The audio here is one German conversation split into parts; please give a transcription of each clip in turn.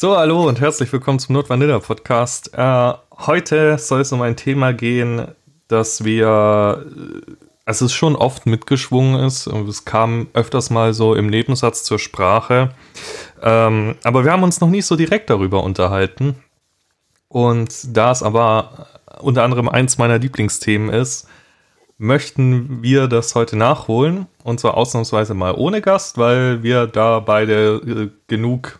So, hallo und herzlich willkommen zum Notvanilla Podcast. Äh, heute soll es um ein Thema gehen, das wir, also es schon oft mitgeschwungen ist und es kam öfters mal so im Nebensatz zur Sprache. Ähm, aber wir haben uns noch nicht so direkt darüber unterhalten. Und da es aber unter anderem eins meiner Lieblingsthemen ist, möchten wir das heute nachholen. Und zwar ausnahmsweise mal ohne Gast, weil wir da beide äh, genug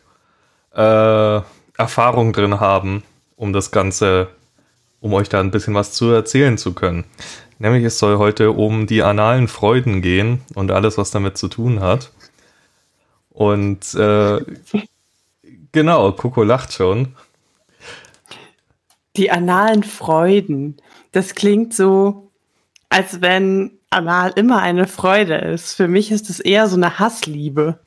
äh, Erfahrung drin haben, um das Ganze, um euch da ein bisschen was zu erzählen zu können. Nämlich es soll heute um die analen Freuden gehen und alles, was damit zu tun hat. Und äh, genau, Coco lacht schon. Die analen Freuden. Das klingt so, als wenn anal immer eine Freude ist. Für mich ist es eher so eine Hassliebe.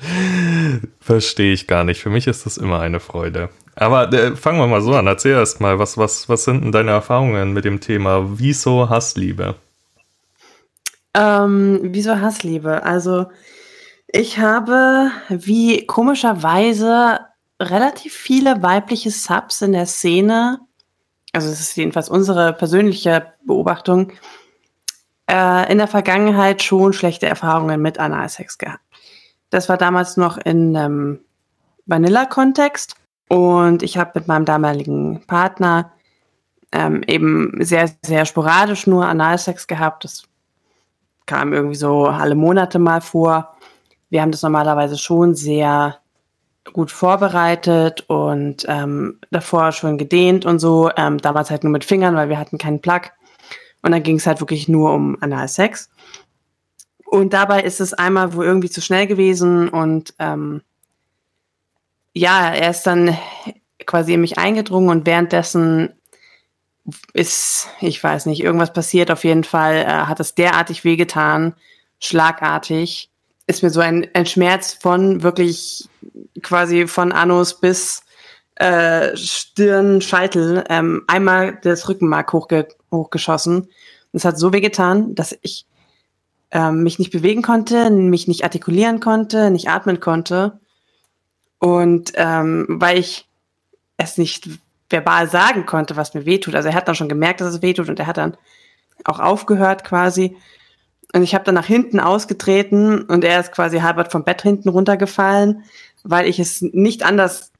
Verstehe ich gar nicht. Für mich ist das immer eine Freude. Aber äh, fangen wir mal so an. Erzähl erst mal, was, was, was sind denn deine Erfahrungen mit dem Thema Wieso Hassliebe? Ähm, wieso Hassliebe? Also, ich habe wie komischerweise relativ viele weibliche Subs in der Szene, also das ist jedenfalls unsere persönliche Beobachtung, äh, in der Vergangenheit schon schlechte Erfahrungen mit Analsex gehabt. Das war damals noch in ähm, Vanilla-Kontext. Und ich habe mit meinem damaligen Partner ähm, eben sehr, sehr sporadisch nur Analsex gehabt. Das kam irgendwie so alle Monate mal vor. Wir haben das normalerweise schon sehr gut vorbereitet und ähm, davor schon gedehnt und so. Ähm, damals halt nur mit Fingern, weil wir hatten keinen Plug. Und dann ging es halt wirklich nur um Analsex. Und dabei ist es einmal wo irgendwie zu schnell gewesen und ähm, ja, er ist dann quasi in mich eingedrungen und währenddessen ist, ich weiß nicht, irgendwas passiert. Auf jeden Fall äh, hat es derartig wehgetan, schlagartig. Ist mir so ein, ein Schmerz von wirklich quasi von Anus bis äh, Stirn, Scheitel, ähm, einmal das Rückenmark hochge hochgeschossen. Es hat so wehgetan, dass ich ähm, mich nicht bewegen konnte, mich nicht artikulieren konnte, nicht atmen konnte. Und ähm, weil ich es nicht verbal sagen konnte, was mir wehtut. Also er hat dann schon gemerkt, dass es wehtut und er hat dann auch aufgehört quasi. Und ich habe dann nach hinten ausgetreten und er ist quasi halbert vom Bett hinten runtergefallen, weil ich es nicht anders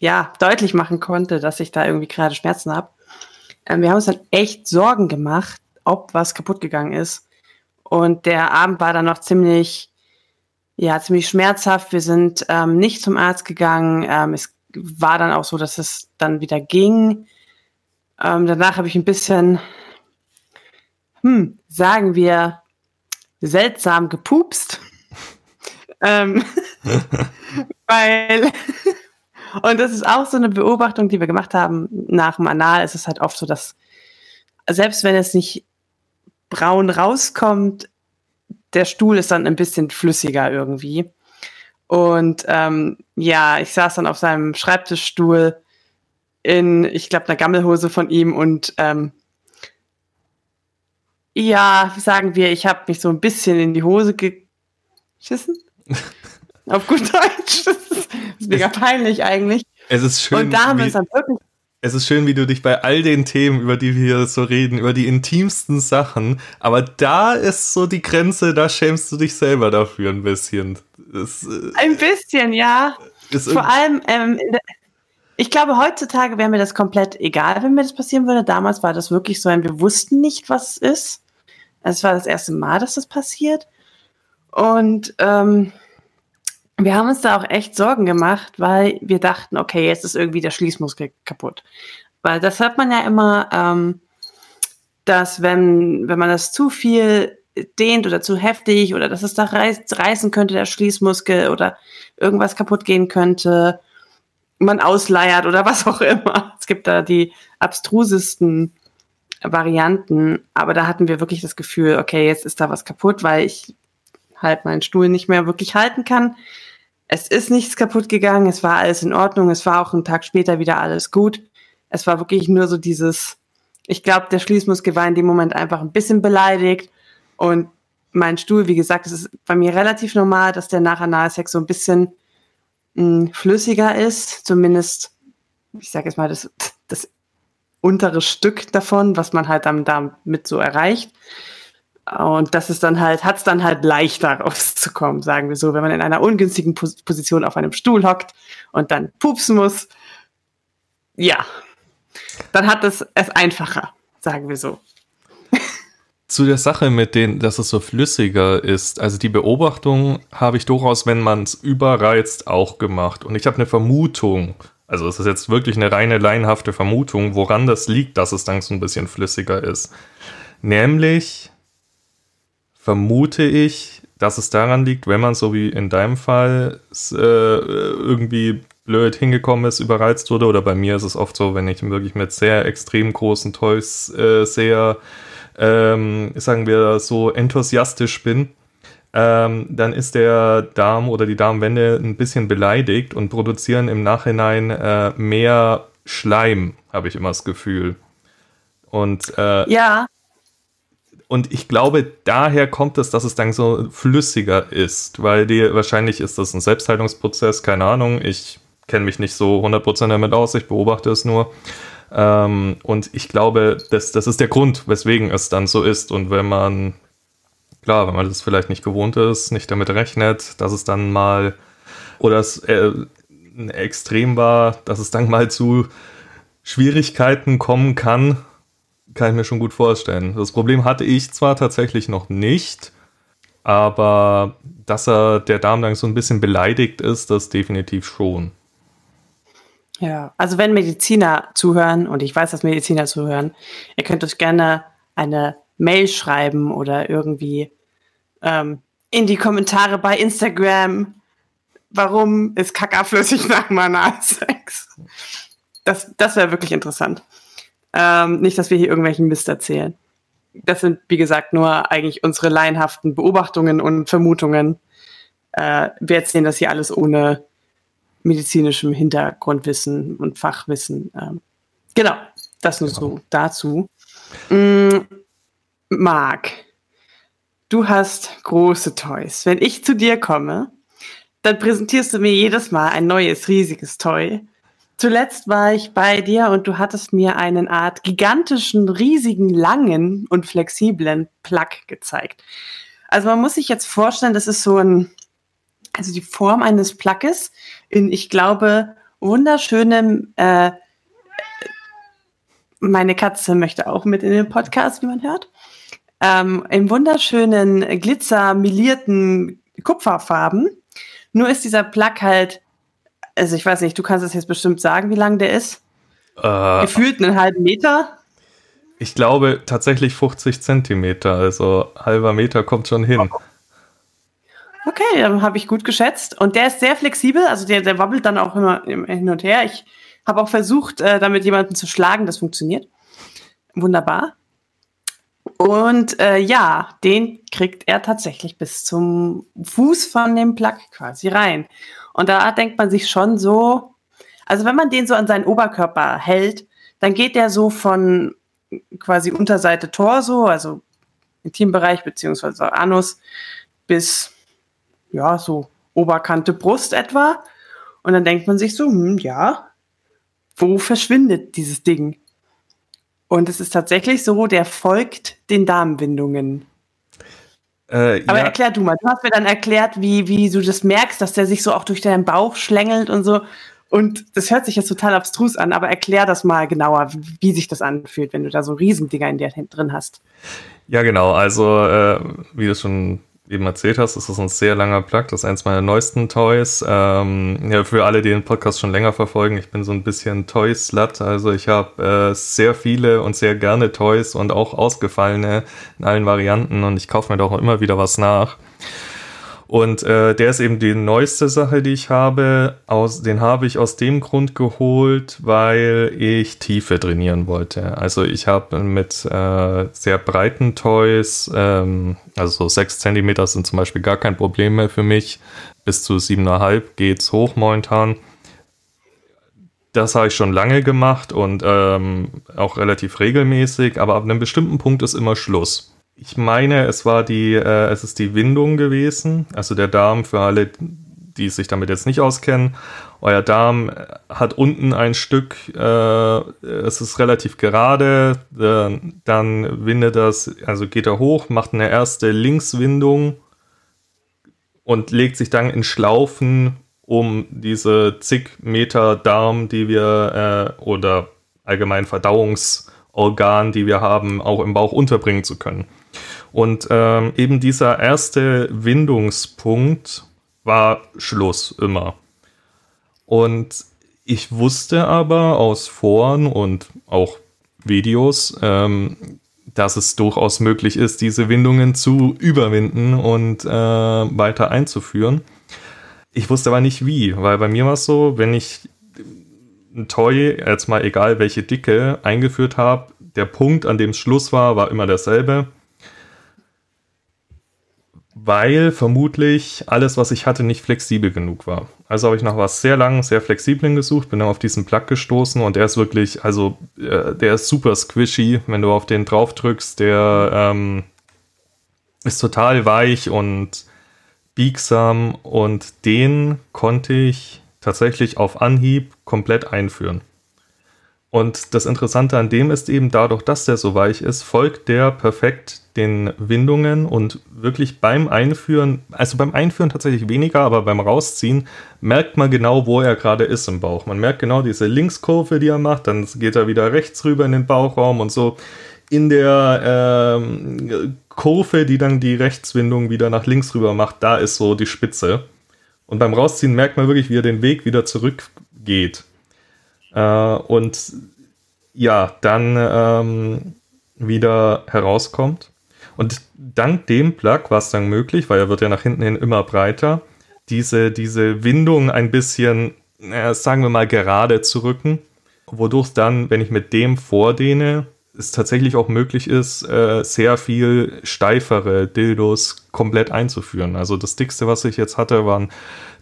ja deutlich machen konnte, dass ich da irgendwie gerade Schmerzen habe. Ähm, wir haben uns dann echt Sorgen gemacht, ob was kaputt gegangen ist. Und der Abend war dann noch ziemlich, ja, ziemlich schmerzhaft. Wir sind ähm, nicht zum Arzt gegangen. Ähm, es war dann auch so, dass es dann wieder ging. Ähm, danach habe ich ein bisschen, hm, sagen wir, seltsam gepupst. ähm, weil, und das ist auch so eine Beobachtung, die wir gemacht haben nach dem Anal. ist Es halt oft so, dass selbst wenn es nicht braun rauskommt, der Stuhl ist dann ein bisschen flüssiger irgendwie. Und ähm, ja, ich saß dann auf seinem Schreibtischstuhl in, ich glaube, einer Gammelhose von ihm und ähm, ja, sagen wir, ich habe mich so ein bisschen in die Hose geschissen. auf gut Deutsch. Das ist, mega peinlich eigentlich. Es ist schön. Und da haben wir uns dann wirklich es ist schön, wie du dich bei all den Themen, über die wir hier so reden, über die intimsten Sachen, aber da ist so die Grenze, da schämst du dich selber dafür ein bisschen. Das, äh, ein bisschen, ja. Vor allem, ähm, ich glaube, heutzutage wäre mir das komplett egal, wenn mir das passieren würde. Damals war das wirklich so, wir wussten nicht, was es ist. Es war das erste Mal, dass das passiert. Und ähm, wir haben uns da auch echt Sorgen gemacht, weil wir dachten, okay, jetzt ist irgendwie der Schließmuskel kaputt. Weil das hört man ja immer, ähm, dass wenn, wenn man das zu viel dehnt oder zu heftig oder dass es da reiß, reißen könnte, der Schließmuskel oder irgendwas kaputt gehen könnte, man ausleiert oder was auch immer. Es gibt da die abstrusesten Varianten, aber da hatten wir wirklich das Gefühl, okay, jetzt ist da was kaputt, weil ich halt meinen Stuhl nicht mehr wirklich halten kann. Es ist nichts kaputt gegangen, es war alles in Ordnung, es war auch einen Tag später wieder alles gut. Es war wirklich nur so dieses, ich glaube, der Schließmuskel war in dem Moment einfach ein bisschen beleidigt und mein Stuhl, wie gesagt, es ist bei mir relativ normal, dass der nach Analsex so ein bisschen mh, flüssiger ist, zumindest, ich sage jetzt mal, das, das untere Stück davon, was man halt am Darm mit so erreicht. Und das ist dann halt, hat es dann halt leichter rauszukommen, sagen wir so, wenn man in einer ungünstigen Pos Position auf einem Stuhl hockt und dann pupsen muss. Ja, dann hat es es einfacher, sagen wir so. Zu der Sache mit den, dass es so flüssiger ist. Also die Beobachtung habe ich durchaus, wenn man es überreizt, auch gemacht. Und ich habe eine Vermutung. Also es ist jetzt wirklich eine reine laienhafte Vermutung, woran das liegt, dass es dann so ein bisschen flüssiger ist. Nämlich vermute ich, dass es daran liegt, wenn man so wie in deinem Fall äh, irgendwie blöd hingekommen ist, überreizt wurde. Oder bei mir ist es oft so, wenn ich wirklich mit sehr extrem großen Toys äh, sehr ähm, sagen wir so, enthusiastisch bin, ähm, dann ist der Darm oder die Darmwände ein bisschen beleidigt und produzieren im Nachhinein äh, mehr Schleim, habe ich immer das Gefühl. Und äh, ja. Und ich glaube, daher kommt es, dass es dann so flüssiger ist, weil die, wahrscheinlich ist das ein Selbstheilungsprozess, keine Ahnung. Ich kenne mich nicht so 100% damit aus, ich beobachte es nur. Ähm, und ich glaube, das, das ist der Grund, weswegen es dann so ist. Und wenn man, klar, wenn man das vielleicht nicht gewohnt ist, nicht damit rechnet, dass es dann mal, oder es äh, extrem war, dass es dann mal zu Schwierigkeiten kommen kann, kann ich mir schon gut vorstellen. Das Problem hatte ich zwar tatsächlich noch nicht, aber dass er der Darm dann so ein bisschen beleidigt ist, das definitiv schon. Ja, also wenn Mediziner zuhören, und ich weiß, dass Mediziner zuhören, ihr könnt euch gerne eine Mail schreiben oder irgendwie ähm, in die Kommentare bei Instagram, warum ist Kaka flüssig nach Manalsex? Das, das wäre wirklich interessant. Ähm, nicht, dass wir hier irgendwelchen Mist erzählen. Das sind, wie gesagt, nur eigentlich unsere laienhaften Beobachtungen und Vermutungen. Äh, wir erzählen das hier alles ohne medizinischem Hintergrundwissen und Fachwissen. Ähm, genau, das nur genau. so dazu. Mm, Marc, du hast große Toys. Wenn ich zu dir komme, dann präsentierst du mir jedes Mal ein neues, riesiges Toy. Zuletzt war ich bei dir und du hattest mir einen Art gigantischen, riesigen, langen und flexiblen Plug gezeigt. Also man muss sich jetzt vorstellen, das ist so ein, also die Form eines Plugges in, ich glaube, wunderschönem, äh, meine Katze möchte auch mit in den Podcast, wie man hört, ähm, in wunderschönen, glitzermilierten Kupferfarben. Nur ist dieser Plug halt, also ich weiß nicht, du kannst es jetzt bestimmt sagen, wie lang der ist. Äh, Gefühlt einen halben Meter. Ich glaube tatsächlich 50 Zentimeter, also halber Meter kommt schon hin. Okay, dann habe ich gut geschätzt. Und der ist sehr flexibel, also der, der wabbelt dann auch immer hin und her. Ich habe auch versucht, äh, damit jemanden zu schlagen. Das funktioniert. Wunderbar. Und äh, ja, den kriegt er tatsächlich bis zum Fuß von dem Plug quasi rein. Und da denkt man sich schon so, also wenn man den so an seinen Oberkörper hält, dann geht der so von quasi Unterseite Torso, also Intimbereich beziehungsweise Anus, bis ja, so Oberkante Brust etwa. Und dann denkt man sich so, hm, ja, wo verschwindet dieses Ding? Und es ist tatsächlich so, der folgt den Darmwindungen. Äh, Aber ja. erklär du mal, du hast mir dann erklärt, wie, wie du das merkst, dass der sich so auch durch deinen Bauch schlängelt und so. Und das hört sich jetzt total abstrus an, aber erklär das mal genauer, wie sich das anfühlt, wenn du da so Riesendinger in dir drin hast. Ja, genau. Also, äh, wie du schon eben erzählt hast, ist das ein sehr langer Plug. Das ist eins meiner neuesten Toys. Ähm, ja, für alle, die den Podcast schon länger verfolgen, ich bin so ein bisschen Toy-Slut. Also ich habe äh, sehr viele und sehr gerne Toys und auch ausgefallene in allen Varianten und ich kaufe mir doch immer wieder was nach. Und äh, der ist eben die neueste Sache, die ich habe. Aus, den habe ich aus dem Grund geholt, weil ich Tiefe trainieren wollte. Also ich habe mit äh, sehr breiten Toys, ähm, also so 6 cm sind zum Beispiel gar kein Problem mehr für mich. Bis zu 7,5 geht's hoch momentan. Das habe ich schon lange gemacht und ähm, auch relativ regelmäßig, aber ab einem bestimmten Punkt ist immer Schluss. Ich meine, es war die, äh, es ist die Windung gewesen. Also der Darm für alle, die sich damit jetzt nicht auskennen, euer Darm hat unten ein Stück, äh, es ist relativ gerade, äh, dann windet das, also geht er hoch, macht eine erste Linkswindung und legt sich dann in Schlaufen um diese zig Meter Darm, die wir äh, oder allgemein Verdauungsorgan, die wir haben, auch im Bauch unterbringen zu können. Und ähm, eben dieser erste Windungspunkt war Schluss immer. Und ich wusste aber aus Foren und auch Videos, ähm, dass es durchaus möglich ist, diese Windungen zu überwinden und äh, weiter einzuführen. Ich wusste aber nicht wie, weil bei mir war es so, wenn ich ein Toy, jetzt mal egal welche Dicke, eingeführt habe, der Punkt, an dem es Schluss war, war immer derselbe weil vermutlich alles, was ich hatte, nicht flexibel genug war. Also habe ich nach was sehr lang, sehr flexiblen gesucht, bin dann auf diesen Plug gestoßen und der ist wirklich, also äh, der ist super squishy, wenn du auf den drauf drückst, der ähm, ist total weich und biegsam und den konnte ich tatsächlich auf Anhieb komplett einführen. Und das Interessante an dem ist eben dadurch, dass der so weich ist, folgt der perfekt den Windungen und wirklich beim Einführen, also beim Einführen tatsächlich weniger, aber beim Rausziehen merkt man genau, wo er gerade ist im Bauch. Man merkt genau diese Linkskurve, die er macht, dann geht er wieder rechts rüber in den Bauchraum und so in der ähm, Kurve, die dann die Rechtswindung wieder nach links rüber macht, da ist so die Spitze. Und beim Rausziehen merkt man wirklich, wie er den Weg wieder zurückgeht. Äh, und ja, dann ähm, wieder herauskommt. Und dank dem Plug war es dann möglich, weil er wird ja nach hinten hin immer breiter, diese, diese Windung ein bisschen, äh, sagen wir mal, gerade zu rücken, wodurch dann, wenn ich mit dem vordehne, es tatsächlich auch möglich ist, äh, sehr viel steifere Dildos komplett einzuführen. Also das dickste, was ich jetzt hatte, waren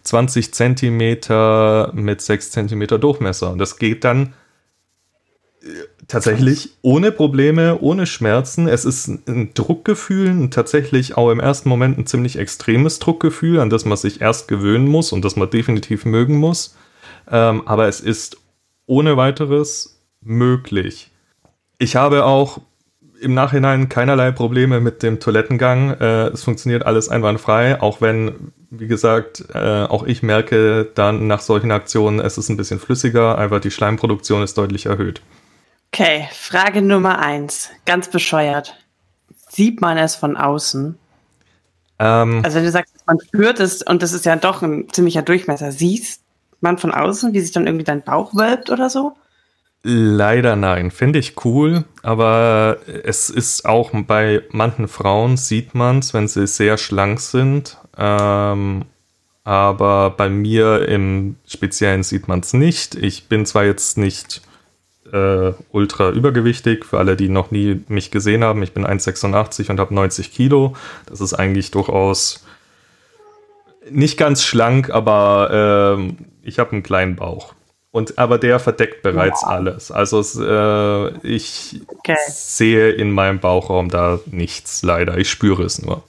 20 Zentimeter mit 6 Zentimeter Durchmesser. Und das geht dann tatsächlich ohne Probleme, ohne Schmerzen. Es ist ein Druckgefühl, ein tatsächlich auch im ersten Moment ein ziemlich extremes Druckgefühl, an das man sich erst gewöhnen muss und das man definitiv mögen muss. Ähm, aber es ist ohne weiteres möglich. Ich habe auch im Nachhinein keinerlei Probleme mit dem Toilettengang. Äh, es funktioniert alles einwandfrei, auch wenn, wie gesagt, äh, auch ich merke dann nach solchen Aktionen, es ist ein bisschen flüssiger, einfach die Schleimproduktion ist deutlich erhöht. Okay, Frage Nummer eins. Ganz bescheuert. Sieht man es von außen? Ähm, also wenn du sagst, man spürt es und das ist ja doch ein ziemlicher Durchmesser, siehst man von außen, wie sich dann irgendwie dein Bauch wölbt oder so? Leider nein. Finde ich cool, aber es ist auch bei manchen Frauen sieht man es, wenn sie sehr schlank sind. Ähm, aber bei mir im Speziellen sieht man es nicht. Ich bin zwar jetzt nicht äh, ultra übergewichtig. Für alle, die noch nie mich gesehen haben, ich bin 1,86 und habe 90 Kilo. Das ist eigentlich durchaus nicht ganz schlank, aber äh, ich habe einen kleinen Bauch. Und aber der verdeckt bereits wow. alles. Also äh, ich okay. sehe in meinem Bauchraum da nichts leider. Ich spüre es nur.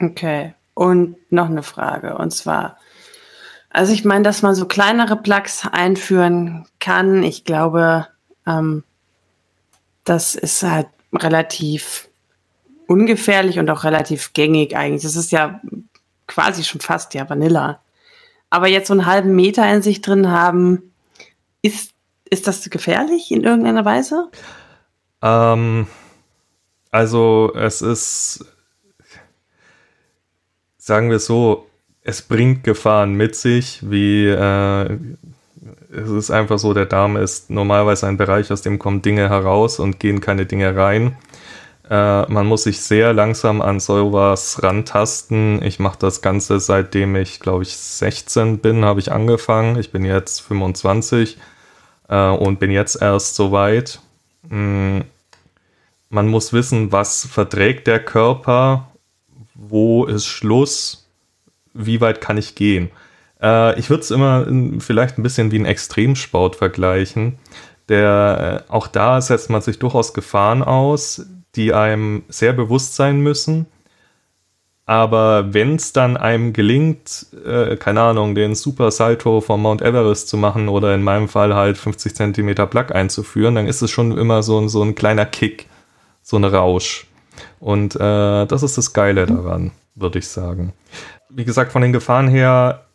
Okay. Und noch eine Frage. Und zwar, also ich meine, dass man so kleinere Plugs einführen kann. Ich glaube, ähm, das ist halt relativ ungefährlich und auch relativ gängig eigentlich. Das ist ja quasi schon fast ja Vanilla. Aber jetzt so einen halben Meter in sich drin haben, ist, ist das gefährlich in irgendeiner Weise? Ähm, also es ist, sagen wir so, es bringt Gefahren mit sich, wie äh, es ist einfach so, der Darm ist normalerweise ein Bereich, aus dem kommen Dinge heraus und gehen keine Dinge rein. Äh, man muss sich sehr langsam an sowas rantasten. Ich mache das Ganze seitdem ich, glaube ich, 16 bin, habe ich angefangen. Ich bin jetzt 25 äh, und bin jetzt erst so weit. Mm, man muss wissen, was verträgt der Körper, wo ist Schluss wie weit kann ich gehen? Äh, ich würde es immer in, vielleicht ein bisschen wie ein Extremsport vergleichen. Der, äh, auch da setzt man sich durchaus Gefahren aus, die einem sehr bewusst sein müssen. Aber wenn es dann einem gelingt, äh, keine Ahnung, den Super Salto vom Mount Everest zu machen oder in meinem Fall halt 50 Zentimeter Plug einzuführen, dann ist es schon immer so, so ein kleiner Kick, so ein Rausch. Und äh, das ist das Geile daran, würde ich sagen. Wie gesagt, von den Gefahren her,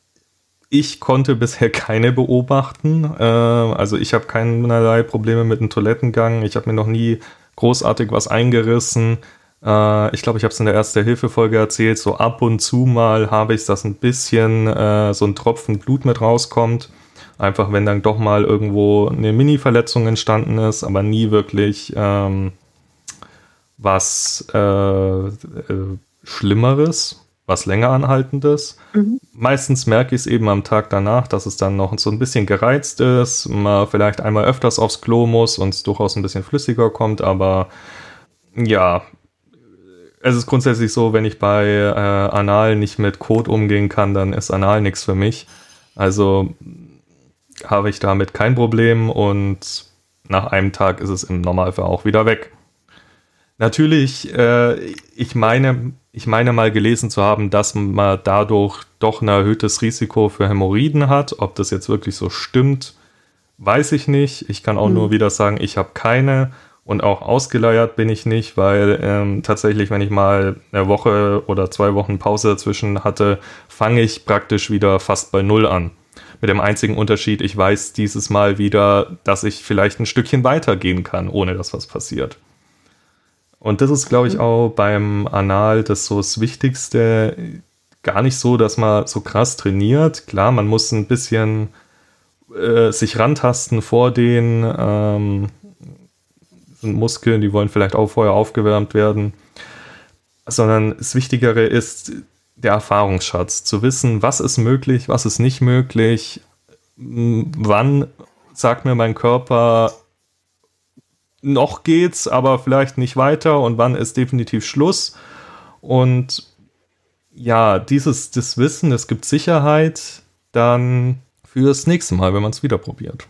ich konnte bisher keine beobachten. Äh, also ich habe keinerlei Probleme mit dem Toilettengang. Ich habe mir noch nie großartig was eingerissen. Äh, ich glaube, ich habe es in der Erste-Hilfe-Folge erzählt. So ab und zu mal habe ich dass ein bisschen äh, so ein Tropfen Blut mit rauskommt. Einfach wenn dann doch mal irgendwo eine Mini-Verletzung entstanden ist, aber nie wirklich ähm, was äh, äh, Schlimmeres, was länger anhaltendes. Mhm. Meistens merke ich es eben am Tag danach, dass es dann noch so ein bisschen gereizt ist, man vielleicht einmal öfters aufs Klo muss und es durchaus ein bisschen flüssiger kommt, aber ja, es ist grundsätzlich so, wenn ich bei äh, Anal nicht mit Code umgehen kann, dann ist Anal nichts für mich. Also habe ich damit kein Problem und nach einem Tag ist es im Normalfall auch wieder weg. Natürlich, äh, ich meine, ich meine mal gelesen zu haben, dass man dadurch doch ein erhöhtes Risiko für Hämorrhoiden hat. Ob das jetzt wirklich so stimmt, weiß ich nicht. Ich kann auch mhm. nur wieder sagen, ich habe keine. Und auch ausgeleiert bin ich nicht, weil ähm, tatsächlich, wenn ich mal eine Woche oder zwei Wochen Pause dazwischen hatte, fange ich praktisch wieder fast bei Null an. Mit dem einzigen Unterschied, ich weiß dieses Mal wieder, dass ich vielleicht ein Stückchen weitergehen kann, ohne dass was passiert. Und das ist, glaube ich, auch beim Anal das so das Wichtigste. Gar nicht so, dass man so krass trainiert. Klar, man muss ein bisschen äh, sich rantasten vor den ähm, Muskeln, die wollen vielleicht auch vorher aufgewärmt werden. Sondern das Wichtigere ist der Erfahrungsschatz, zu wissen, was ist möglich, was ist nicht möglich, wann sagt mir mein Körper, noch geht's, aber vielleicht nicht weiter und wann ist definitiv Schluss. Und ja, dieses das Wissen, es gibt Sicherheit dann fürs nächste Mal, wenn man es wieder probiert.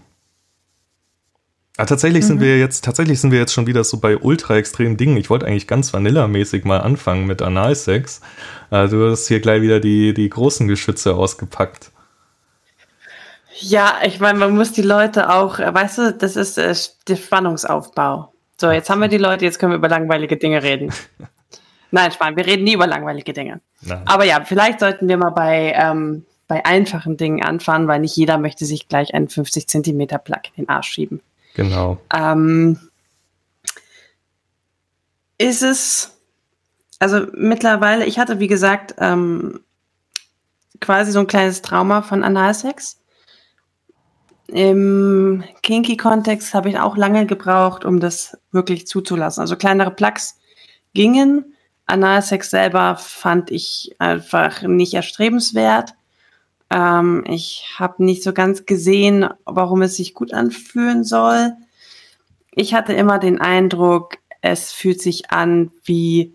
Ah, tatsächlich mhm. sind wir jetzt, tatsächlich sind wir jetzt schon wieder so bei ultra extremen Dingen. Ich wollte eigentlich ganz vanillamäßig mal anfangen mit Analsex. Äh, du hast hier gleich wieder die, die großen Geschütze ausgepackt. Ja, ich meine, man muss die Leute auch, äh, weißt du, das ist äh, der Spannungsaufbau. So, jetzt haben wir die Leute, jetzt können wir über langweilige Dinge reden. Nein, Spann, wir reden nie über langweilige Dinge. Nein. Aber ja, vielleicht sollten wir mal bei, ähm, bei einfachen Dingen anfangen, weil nicht jeder möchte sich gleich einen 50 Zentimeter Plug in den Arsch schieben. Genau. Ähm, ist es, also mittlerweile, ich hatte wie gesagt ähm, quasi so ein kleines Trauma von Analsex. Im Kinky-Kontext habe ich auch lange gebraucht, um das wirklich zuzulassen. Also kleinere Plugs gingen. Analsex selber fand ich einfach nicht erstrebenswert. Ähm, ich habe nicht so ganz gesehen, warum es sich gut anfühlen soll. Ich hatte immer den Eindruck, es fühlt sich an wie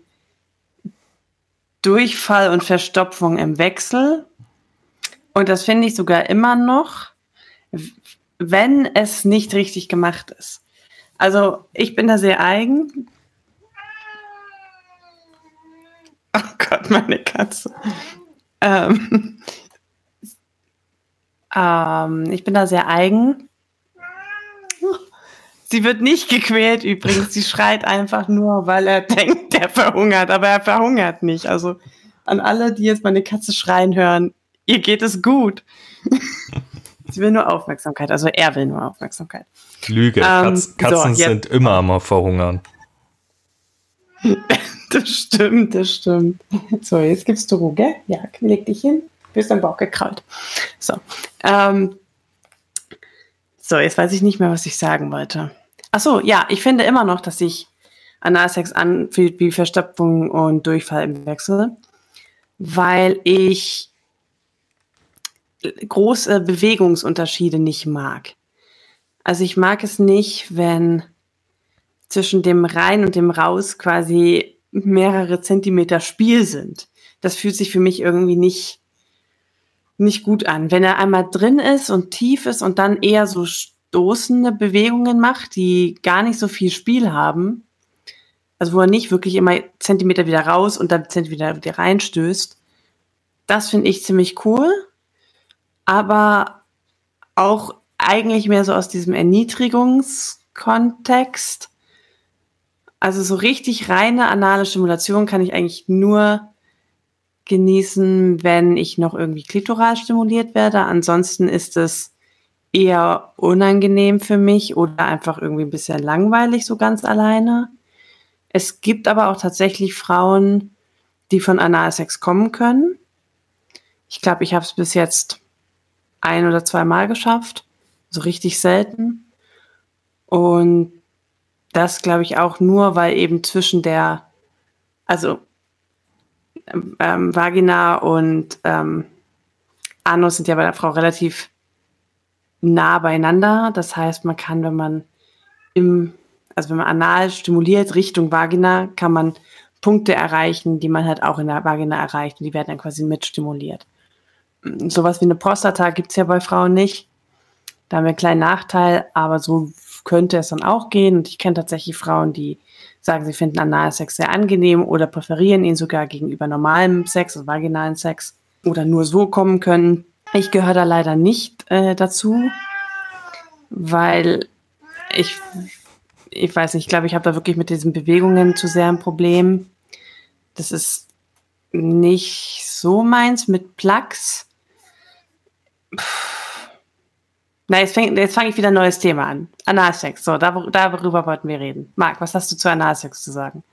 Durchfall und Verstopfung im Wechsel. Und das finde ich sogar immer noch, wenn es nicht richtig gemacht ist. Also ich bin da sehr eigen. Oh Gott, meine Katze. Ähm, ähm, ich bin da sehr eigen. Sie wird nicht gequält übrigens. Sie schreit einfach nur, weil er denkt, er verhungert. Aber er verhungert nicht. Also an alle, die jetzt meine Katze schreien hören, ihr geht es gut. Sie will nur Aufmerksamkeit. Also er will nur Aufmerksamkeit. Lüge. Ähm, Katz, Katzen so, sind immer am Verhungern. das stimmt, das stimmt. So, jetzt gibst du Ruhe, gell? Ja, leg dich hin bist am Bauch gekrallt. So. Ähm, so, jetzt weiß ich nicht mehr, was ich sagen wollte. Ach so, ja, ich finde immer noch, dass sich Analsex anfühlt wie Verstopfung und Durchfall im Wechsel, weil ich große Bewegungsunterschiede nicht mag. Also ich mag es nicht, wenn zwischen dem Rein und dem Raus quasi mehrere Zentimeter Spiel sind. Das fühlt sich für mich irgendwie nicht nicht gut an. Wenn er einmal drin ist und tief ist und dann eher so stoßende Bewegungen macht, die gar nicht so viel Spiel haben, Also wo er nicht wirklich immer Zentimeter wieder raus und dann Zentimeter wieder reinstößt. Das finde ich ziemlich cool. Aber auch eigentlich mehr so aus diesem Erniedrigungskontext. Also so richtig reine anale Stimulation kann ich eigentlich nur genießen, wenn ich noch irgendwie klitoral stimuliert werde. Ansonsten ist es eher unangenehm für mich oder einfach irgendwie ein bisschen langweilig so ganz alleine. Es gibt aber auch tatsächlich Frauen, die von Analsex kommen können. Ich glaube, ich habe es bis jetzt ein oder zweimal geschafft. So richtig selten. Und das glaube ich auch nur, weil eben zwischen der, also ähm, Vagina und ähm, Anus sind ja bei der Frau relativ nah beieinander. Das heißt, man kann, wenn man im, also wenn man anal stimuliert Richtung Vagina, kann man Punkte erreichen, die man halt auch in der Vagina erreicht. Und die werden dann quasi mitstimuliert. Sowas wie eine Prostata gibt es ja bei Frauen nicht. Da haben wir einen kleinen Nachteil, aber so könnte es dann auch gehen. Und ich kenne tatsächlich Frauen, die sagen, sie finden Analsex sehr angenehm oder präferieren ihn sogar gegenüber normalem Sex, also vaginalen Sex, oder nur so kommen können. Ich gehöre da leider nicht äh, dazu, weil ich, ich weiß nicht, ich glaube, ich habe da wirklich mit diesen Bewegungen zu sehr ein Problem. Das ist nicht so meins mit Plugs. Na, jetzt, jetzt fange ich wieder ein neues Thema an. Analsex. So, dar darüber wollten wir reden. Marc, was hast du zu Analsex zu sagen?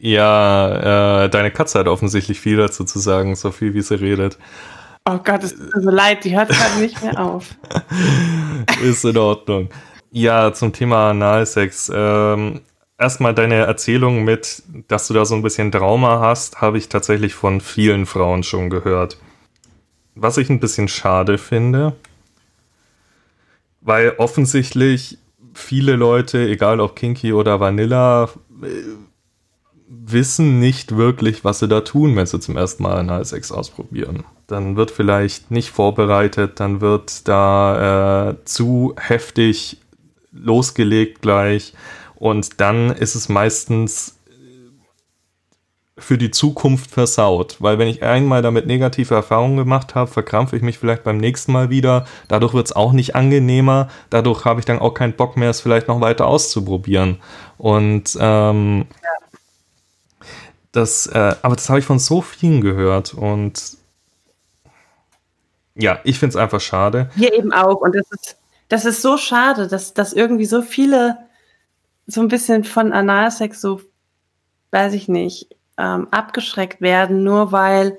Ja, äh, deine Katze hat offensichtlich viel dazu zu sagen, so viel wie sie redet. Oh Gott, es tut mir so leid, die hört gerade nicht mehr auf. Ist in Ordnung. Ja, zum Thema Analsex. Ähm, erstmal deine Erzählung mit, dass du da so ein bisschen Trauma hast, habe ich tatsächlich von vielen Frauen schon gehört. Was ich ein bisschen schade finde, weil offensichtlich viele Leute, egal ob Kinky oder Vanilla, äh, wissen nicht wirklich, was sie da tun, wenn sie zum ersten Mal Analsex ausprobieren. Dann wird vielleicht nicht vorbereitet, dann wird da äh, zu heftig losgelegt gleich und dann ist es meistens für die Zukunft versaut. Weil wenn ich einmal damit negative Erfahrungen gemacht habe, verkrampfe ich mich vielleicht beim nächsten Mal wieder. Dadurch wird es auch nicht angenehmer. Dadurch habe ich dann auch keinen Bock mehr, es vielleicht noch weiter auszuprobieren. Und ähm, das, äh, aber das habe ich von so vielen gehört und ja, ich finde es einfach schade. Hier eben auch. Und das ist, das ist so schade, dass, dass irgendwie so viele so ein bisschen von Analsex so, weiß ich nicht, ähm, abgeschreckt werden, nur weil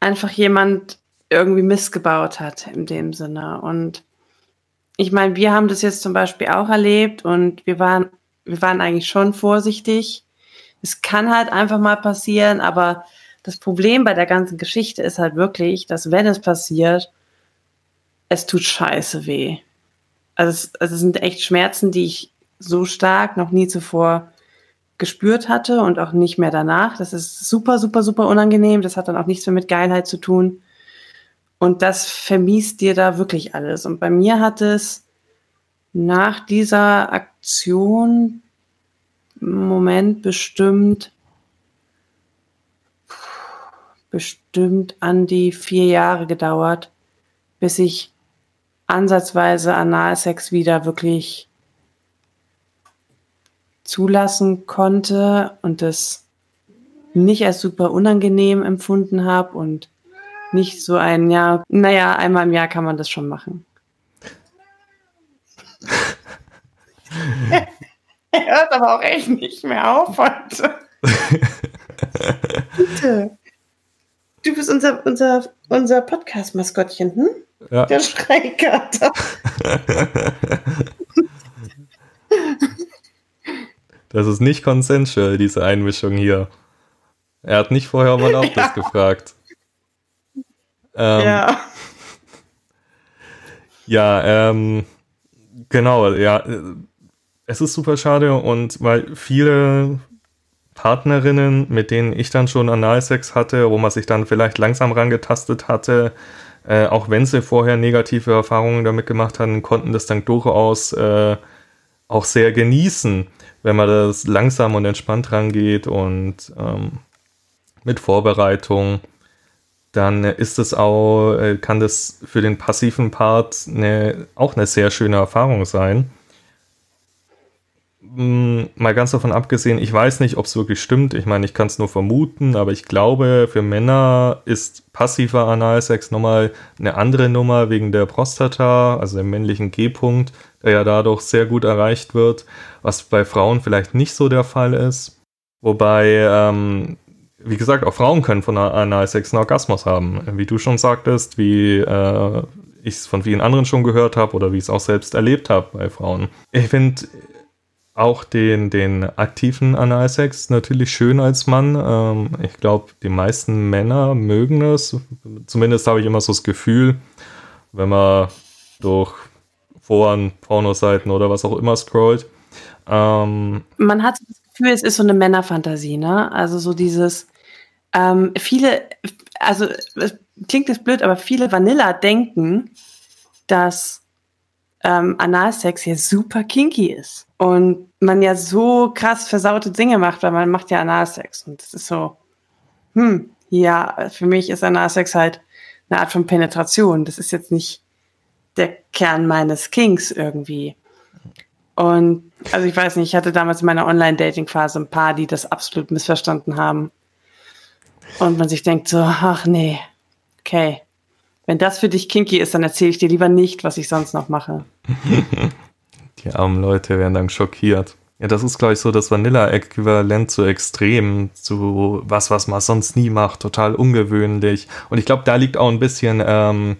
einfach jemand irgendwie missgebaut hat in dem Sinne. Und ich meine, wir haben das jetzt zum Beispiel auch erlebt und wir waren, wir waren eigentlich schon vorsichtig. Es kann halt einfach mal passieren, aber das Problem bei der ganzen Geschichte ist halt wirklich, dass wenn es passiert, es tut scheiße weh. Also es, also es sind echt Schmerzen, die ich so stark noch nie zuvor gespürt hatte und auch nicht mehr danach. Das ist super, super, super unangenehm. Das hat dann auch nichts mehr mit Geilheit zu tun. Und das vermiest dir da wirklich alles. Und bei mir hat es nach dieser Aktion Moment bestimmt, bestimmt an die vier Jahre gedauert, bis ich ansatzweise Analsex wieder wirklich zulassen konnte und das nicht als super unangenehm empfunden habe und nicht so ein Jahr, naja, einmal im Jahr kann man das schon machen. er hört aber auch echt nicht mehr auf heute. Bitte. Du bist unser, unser, unser Podcast-Maskottchen, hm? Ja. Der Schreikater. Das ist nicht consensual, diese Einmischung hier. Er hat nicht vorher um Erlaubnis ja. gefragt. Ähm, ja. Ja, ähm, genau, ja. Es ist super schade und weil viele Partnerinnen, mit denen ich dann schon Analsex hatte, wo man sich dann vielleicht langsam rangetastet hatte, äh, auch wenn sie vorher negative Erfahrungen damit gemacht hatten, konnten das dann durchaus äh, auch sehr genießen, wenn man das langsam und entspannt rangeht und ähm, mit Vorbereitung, dann ist es auch, äh, kann das für den passiven Part eine, auch eine sehr schöne Erfahrung sein. Hm, mal ganz davon abgesehen, ich weiß nicht, ob es wirklich stimmt. Ich meine, ich kann es nur vermuten, aber ich glaube, für Männer ist passiver Analsex nochmal eine andere Nummer wegen der Prostata, also dem männlichen G-Punkt, der ja dadurch sehr gut erreicht wird, was bei Frauen vielleicht nicht so der Fall ist. Wobei, ähm, wie gesagt, auch Frauen können von Analsex einen Orgasmus haben. Wie du schon sagtest, wie äh, ich es von vielen anderen schon gehört habe oder wie ich es auch selbst erlebt habe bei Frauen. Ich finde, auch den, den aktiven Analsex natürlich schön als Mann. Ähm, ich glaube, die meisten Männer mögen es. Zumindest habe ich immer so das Gefühl, wenn man durch Foren, Pornoseiten oder was auch immer scrollt. Ähm, man hat das Gefühl, es ist so eine Männerfantasie, ne? Also so dieses, ähm, viele, also es klingt jetzt blöd, aber viele Vanilla denken, dass ähm, Analsex ja super kinky ist. Und man ja so krass versaute Dinge macht, weil man macht ja Analsex. Und das ist so, hm, ja, für mich ist Analsex halt eine Art von Penetration. Das ist jetzt nicht der Kern meines Kings irgendwie. Und also ich weiß nicht, ich hatte damals in meiner Online-Dating-Phase ein paar, die das absolut missverstanden haben. Und man sich denkt so, ach nee, okay. Wenn das für dich kinky ist, dann erzähle ich dir lieber nicht, was ich sonst noch mache. Die armen Leute werden dann schockiert. Ja, das ist, glaube ich, so das Vanilla-Äquivalent zu extrem, zu was, was man sonst nie macht, total ungewöhnlich. Und ich glaube, da liegt auch ein bisschen ähm,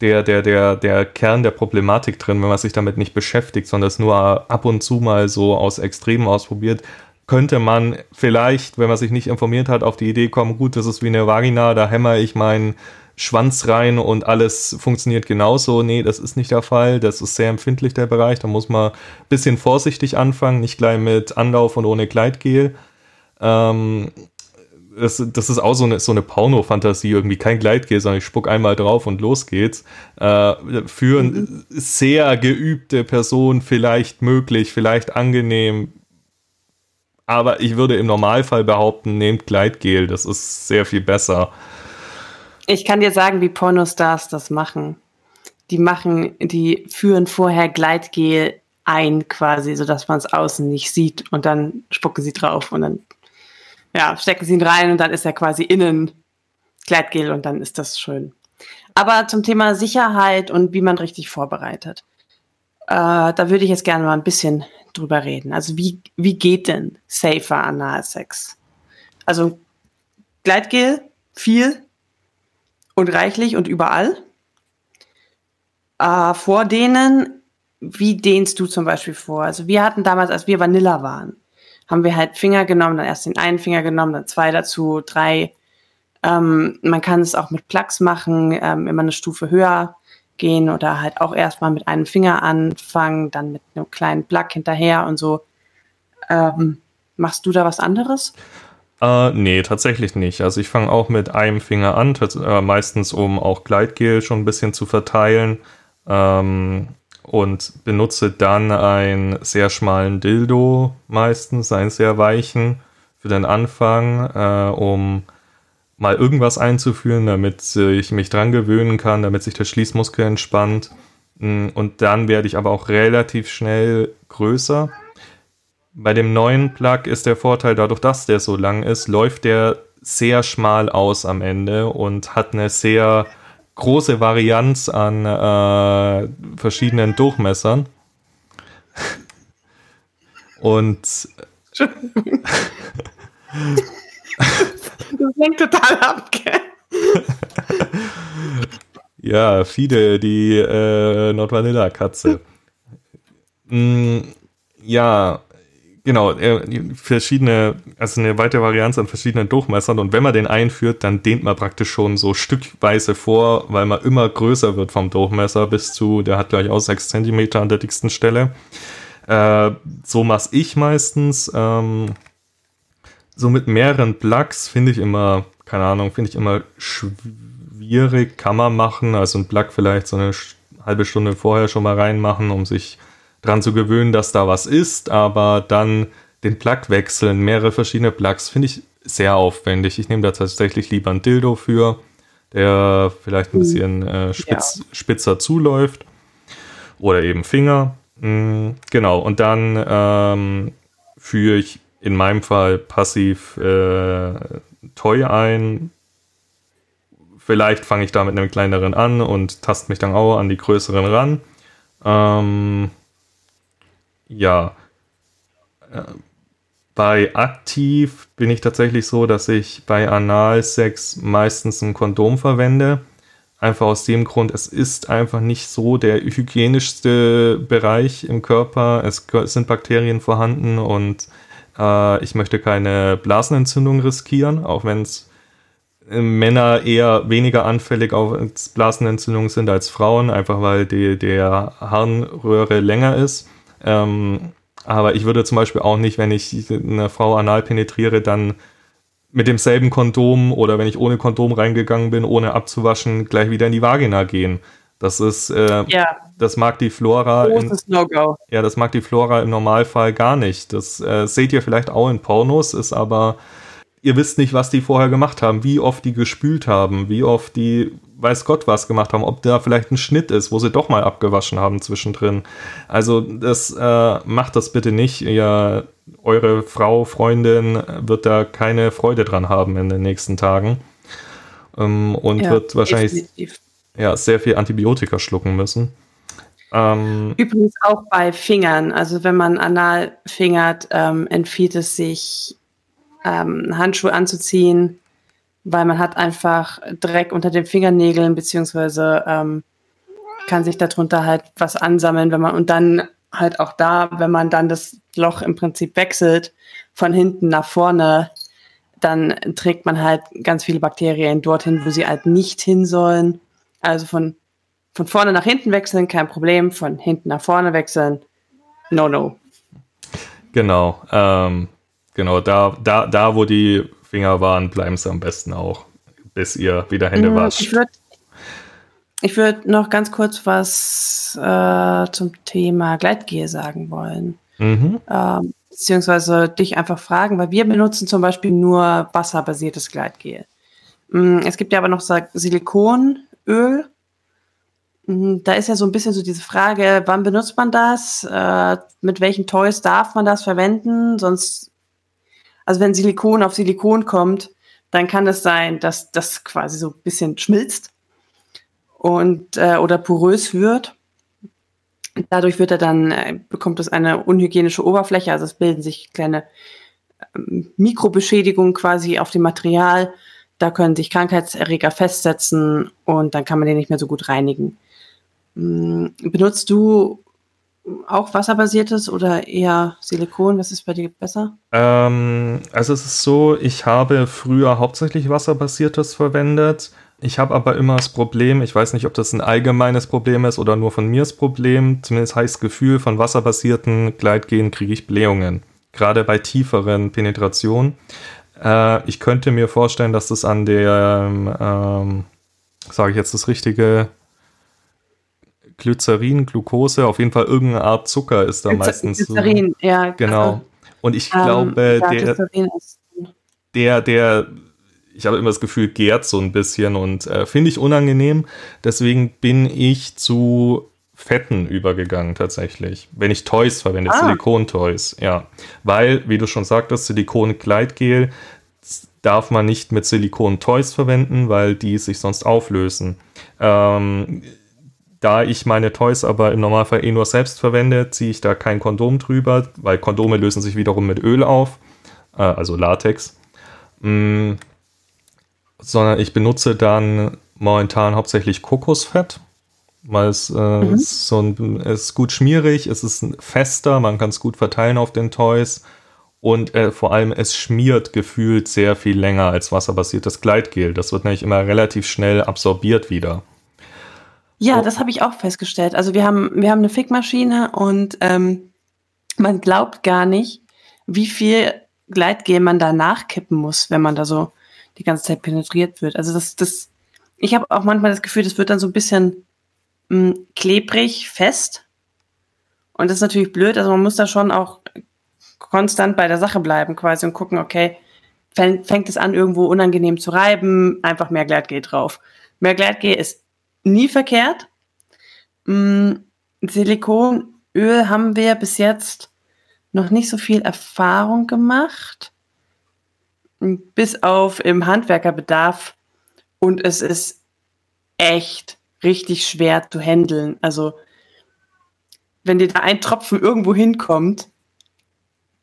der, der, der, der Kern der Problematik drin, wenn man sich damit nicht beschäftigt, sondern es nur ab und zu mal so aus Extremen ausprobiert, könnte man vielleicht, wenn man sich nicht informiert hat, auf die Idee kommen, gut, das ist wie eine Vagina, da hämmer ich meinen Schwanz rein und alles funktioniert genauso. Nee, das ist nicht der Fall. Das ist sehr empfindlich, der Bereich. Da muss man ein bisschen vorsichtig anfangen, nicht gleich mit Anlauf und ohne Gleitgel. Ähm, das, das, ist auch so eine, so eine Porno-Fantasie, irgendwie kein Gleitgel, sondern ich spuck einmal drauf und los geht's. Äh, für eine mhm. sehr geübte Person vielleicht möglich, vielleicht angenehm. Aber ich würde im Normalfall behaupten, nehmt Gleitgel, das ist sehr viel besser. Ich kann dir sagen, wie Pornostars das machen. Die machen, die führen vorher Gleitgel ein quasi, sodass man es außen nicht sieht und dann spucken sie drauf und dann ja, stecken sie ihn rein und dann ist er quasi innen Gleitgel und dann ist das schön. Aber zum Thema Sicherheit und wie man richtig vorbereitet, äh, da würde ich jetzt gerne mal ein bisschen drüber reden. Also wie, wie geht denn safer Analsex? Also Gleitgel, viel, und reichlich und überall. Äh, vor denen, wie dehnst du zum Beispiel vor? Also wir hatten damals, als wir Vanilla waren, haben wir halt Finger genommen, dann erst den einen Finger genommen, dann zwei dazu, drei. Ähm, man kann es auch mit Plugs machen, ähm, immer eine Stufe höher gehen oder halt auch erstmal mit einem Finger anfangen, dann mit einem kleinen Plug hinterher und so. Ähm, machst du da was anderes? Äh, nee, tatsächlich nicht. Also ich fange auch mit einem Finger an, äh, meistens um auch Gleitgel schon ein bisschen zu verteilen ähm, und benutze dann einen sehr schmalen Dildo, meistens einen sehr weichen für den Anfang, äh, um mal irgendwas einzuführen, damit ich mich dran gewöhnen kann, damit sich der Schließmuskel entspannt. Mm, und dann werde ich aber auch relativ schnell größer bei dem neuen Plug ist der Vorteil, dadurch, dass der so lang ist, läuft der sehr schmal aus am Ende und hat eine sehr große Varianz an äh, verschiedenen Durchmessern. Und das hängt total ab, gell? ja, viele, die äh, Nordvanilla-Katze. mm, ja, Genau, verschiedene, also eine weitere Varianz an verschiedenen Durchmessern und wenn man den einführt, dann dehnt man praktisch schon so stückweise vor, weil man immer größer wird vom Durchmesser bis zu, der hat gleich auch 6 cm an der dicksten Stelle. Äh, so mache ich meistens. Ähm, so mit mehreren Plugs finde ich immer, keine Ahnung, finde ich immer schwierig, kann man machen. Also ein Plug vielleicht so eine halbe Stunde vorher schon mal reinmachen, um sich dran zu gewöhnen, dass da was ist, aber dann den Plug wechseln, mehrere verschiedene Plugs, finde ich sehr aufwendig. Ich nehme da tatsächlich lieber ein Dildo für, der vielleicht ein hm. bisschen äh, spitz, ja. spitzer zuläuft. Oder eben Finger. Mhm, genau, und dann ähm, führe ich in meinem Fall passiv äh, Toy ein. Vielleicht fange ich da mit einem kleineren an und taste mich dann auch an die größeren ran. Ähm, ja. Äh, bei aktiv bin ich tatsächlich so, dass ich bei Analsex meistens ein Kondom verwende. Einfach aus dem Grund, es ist einfach nicht so der hygienischste Bereich im Körper. Es sind Bakterien vorhanden und äh, ich möchte keine Blasenentzündung riskieren, auch wenn es äh, Männer eher weniger anfällig auf Blasenentzündungen sind als Frauen, einfach weil die, der Harnröhre länger ist. Ähm, aber ich würde zum Beispiel auch nicht, wenn ich eine Frau anal penetriere, dann mit demselben Kondom oder wenn ich ohne Kondom reingegangen bin, ohne abzuwaschen, gleich wieder in die Vagina gehen. Das ist, äh, ja. das mag die Flora. Großes No-Go. Ja, das mag die Flora im Normalfall gar nicht. Das äh, seht ihr vielleicht auch in Pornos, ist aber, ihr wisst nicht, was die vorher gemacht haben, wie oft die gespült haben, wie oft die weiß Gott was gemacht haben, ob da vielleicht ein Schnitt ist, wo sie doch mal abgewaschen haben zwischendrin. Also das äh, macht das bitte nicht. Ihr, eure Frau, Freundin wird da keine Freude dran haben in den nächsten Tagen ähm, und ja, wird wahrscheinlich ja, sehr viel Antibiotika schlucken müssen. Ähm, Übrigens auch bei Fingern. Also wenn man anal fingert, ähm, empfiehlt es sich, ähm, Handschuhe anzuziehen, weil man hat einfach Dreck unter den Fingernägeln, beziehungsweise ähm, kann sich darunter halt was ansammeln, wenn man und dann halt auch da, wenn man dann das Loch im Prinzip wechselt, von hinten nach vorne, dann trägt man halt ganz viele Bakterien dorthin, wo sie halt nicht hin sollen. Also von, von vorne nach hinten wechseln, kein Problem, von hinten nach vorne wechseln, no, no. Genau, ähm, genau, da, da, da, wo die Finger waren, bleiben sie am besten auch, bis ihr wieder Hände mm, wascht. Ich würde würd noch ganz kurz was äh, zum Thema Gleitgel sagen wollen. Mhm. Ähm, beziehungsweise dich einfach fragen, weil wir benutzen zum Beispiel nur wasserbasiertes Gleitgel. Mm, es gibt ja aber noch Silikonöl. Mm, da ist ja so ein bisschen so diese Frage, wann benutzt man das? Äh, mit welchen Toys darf man das verwenden? Sonst also wenn Silikon auf Silikon kommt, dann kann es sein, dass das quasi so ein bisschen schmilzt und äh, oder porös wird. Dadurch wird er dann äh, bekommt es eine unhygienische Oberfläche, also es bilden sich kleine äh, Mikrobeschädigungen quasi auf dem Material. Da können sich Krankheitserreger festsetzen und dann kann man den nicht mehr so gut reinigen. Hm, benutzt du auch wasserbasiertes oder eher Silikon? Was ist bei dir besser? Ähm, also es ist so, ich habe früher hauptsächlich wasserbasiertes verwendet. Ich habe aber immer das Problem, ich weiß nicht, ob das ein allgemeines Problem ist oder nur von mir das Problem, zumindest heißt Gefühl, von wasserbasierten Gleitgehen kriege ich Blähungen. Gerade bei tieferen Penetrationen. Äh, ich könnte mir vorstellen, dass das an der, ähm, sage ich jetzt das richtige Glycerin, Glucose, auf jeden Fall irgendeine Art Zucker ist da Glycer meistens. Glycerin, so. ja. Genau. Also, Und ich ähm, glaube, ja, der, der, der, ich habe immer das Gefühl, gärt so ein bisschen und äh, finde ich unangenehm. Deswegen bin ich zu Fetten übergegangen tatsächlich. Wenn ich Toys verwende, ah. Silikon-Toys, ja. Weil, wie du schon sagtest, Silikon-Gleitgel darf man nicht mit Silikon-Toys verwenden, weil die sich sonst auflösen. Ähm, da ich meine Toys aber im Normalfall eh nur selbst verwende, ziehe ich da kein Kondom drüber, weil Kondome lösen sich wiederum mit Öl auf, äh, also Latex. Mm, sondern ich benutze dann momentan hauptsächlich Kokosfett, weil es, äh, mhm. ist, so ein, ist gut schmierig, es ist fester, man kann es gut verteilen auf den Toys und äh, vor allem es schmiert gefühlt sehr viel länger als wasserbasiertes Gleitgel. Das wird nämlich immer relativ schnell absorbiert wieder. Ja, oh. das habe ich auch festgestellt. Also wir haben, wir haben eine Fickmaschine und ähm, man glaubt gar nicht, wie viel Gleitgel man da nachkippen muss, wenn man da so die ganze Zeit penetriert wird. Also das, das, ich habe auch manchmal das Gefühl, das wird dann so ein bisschen mh, hm, klebrig, fest. Und das ist natürlich blöd. Also man muss da schon auch konstant bei der Sache bleiben quasi und gucken, okay, fängt es an, irgendwo unangenehm zu reiben, einfach mehr Gleitgel drauf. Mehr Gleitgel ist nie verkehrt. Mm, Silikonöl haben wir bis jetzt noch nicht so viel Erfahrung gemacht, bis auf im Handwerkerbedarf. Und es ist echt richtig schwer zu handeln. Also, wenn dir da ein Tropfen irgendwo hinkommt,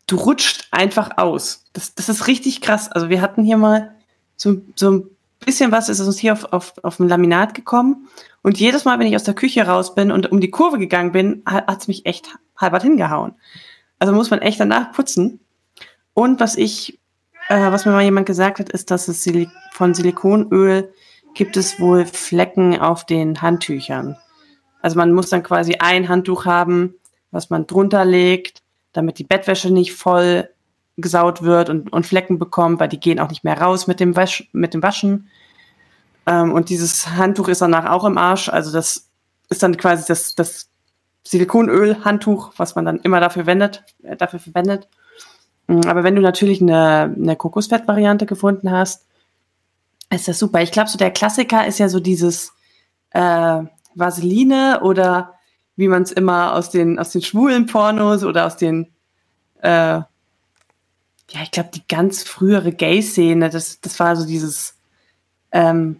du rutscht einfach aus. Das, das ist richtig krass. Also, wir hatten hier mal so, so ein bisschen was, ist uns hier auf, auf, auf dem Laminat gekommen. Und jedes Mal, wenn ich aus der Küche raus bin und um die Kurve gegangen bin, hat es mich echt halbert hingehauen. Also muss man echt danach putzen. Und was ich, äh, was mir mal jemand gesagt hat, ist, dass es Silik von Silikonöl gibt es wohl Flecken auf den Handtüchern. Also man muss dann quasi ein Handtuch haben, was man drunter legt, damit die Bettwäsche nicht voll gesaut wird und, und Flecken bekommt, weil die gehen auch nicht mehr raus mit dem, Wasch, mit dem Waschen. Ähm, und dieses Handtuch ist danach auch im Arsch. Also das ist dann quasi das, das Silikonöl-Handtuch, was man dann immer dafür, wendet, äh, dafür verwendet. Mm, aber wenn du natürlich eine, eine Kokosfett-Variante gefunden hast, ist das super. Ich glaube, so der Klassiker ist ja so dieses äh, Vaseline oder wie man es immer aus den, aus den schwulen Pornos oder aus den, äh, ja, ich glaube, die ganz frühere Gay-Szene, das, das war so dieses, ähm,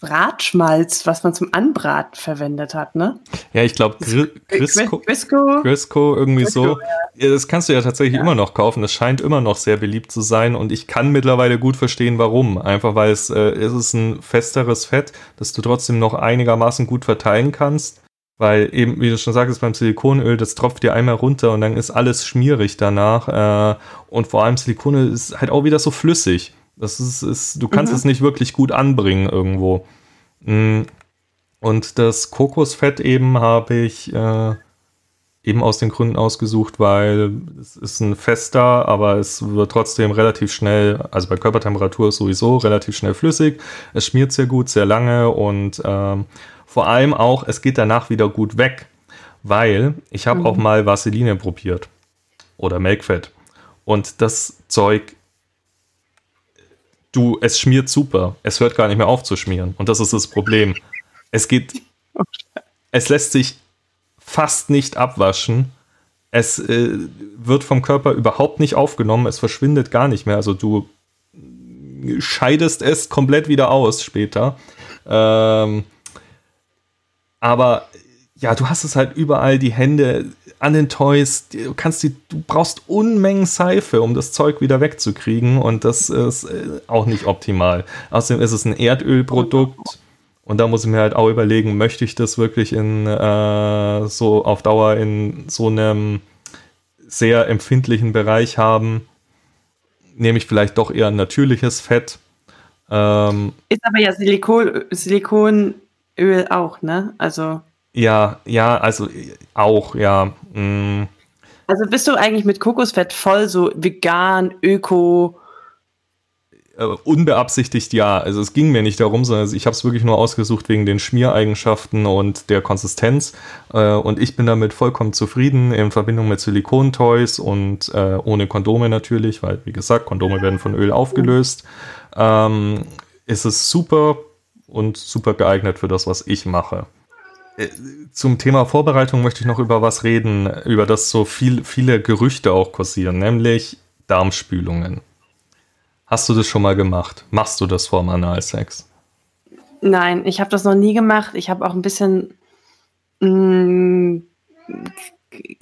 Bratschmalz, was man zum Anbraten verwendet hat, ne? Ja, ich glaube, Crisco, Crisco, Crisco, irgendwie Crisco, so. Ja. Das kannst du ja tatsächlich ja. immer noch kaufen. Das scheint immer noch sehr beliebt zu sein und ich kann mittlerweile gut verstehen, warum. Einfach weil es, äh, es ist ein festeres Fett, das du trotzdem noch einigermaßen gut verteilen kannst. Weil eben, wie du schon sagst, beim Silikonöl, das tropft dir einmal runter und dann ist alles schmierig danach. Äh, und vor allem Silikonöl ist halt auch wieder so flüssig. Das ist, ist du kannst mhm. es nicht wirklich gut anbringen irgendwo. Mm. Und das Kokosfett eben habe ich äh, eben aus den Gründen ausgesucht, weil es ist ein fester, aber es wird trotzdem relativ schnell, also bei Körpertemperatur ist sowieso relativ schnell flüssig. Es schmiert sehr gut, sehr lange und ähm, vor allem auch, es geht danach wieder gut weg, weil ich habe mhm. auch mal Vaseline probiert oder Melkfett und das Zeug du, es schmiert super. Es hört gar nicht mehr auf zu schmieren. Und das ist das Problem. Es geht, es lässt sich fast nicht abwaschen. Es äh, wird vom Körper überhaupt nicht aufgenommen. Es verschwindet gar nicht mehr. Also du scheidest es komplett wieder aus später. Ähm, aber ja, du hast es halt überall die Hände an den Toys. Du kannst die, du brauchst Unmengen Seife, um das Zeug wieder wegzukriegen und das ist äh, auch nicht optimal. Außerdem ist es ein Erdölprodukt und da muss ich mir halt auch überlegen, möchte ich das wirklich in äh, so auf Dauer in so einem sehr empfindlichen Bereich haben? Nehme ich vielleicht doch eher ein natürliches Fett. Ähm, ist aber ja Silikon, Silikonöl auch, ne? Also ja, ja, also auch, ja. Mm. Also bist du eigentlich mit Kokosfett voll so vegan, öko? Äh, unbeabsichtigt ja. Also es ging mir nicht darum, sondern ich habe es wirklich nur ausgesucht wegen den Schmiereigenschaften und der Konsistenz. Äh, und ich bin damit vollkommen zufrieden in Verbindung mit Silikontoys und äh, ohne Kondome natürlich, weil wie gesagt, Kondome werden von Öl aufgelöst. Ähm, ist es super und super geeignet für das, was ich mache. Äh, zum Thema Vorbereitung möchte ich noch über was reden, über das so viel, viele Gerüchte auch kursieren, nämlich Darmspülungen. Hast du das schon mal gemacht? Machst du das vorm Analsex? Nein, ich habe das noch nie gemacht. Ich habe auch ein bisschen, mh, mm,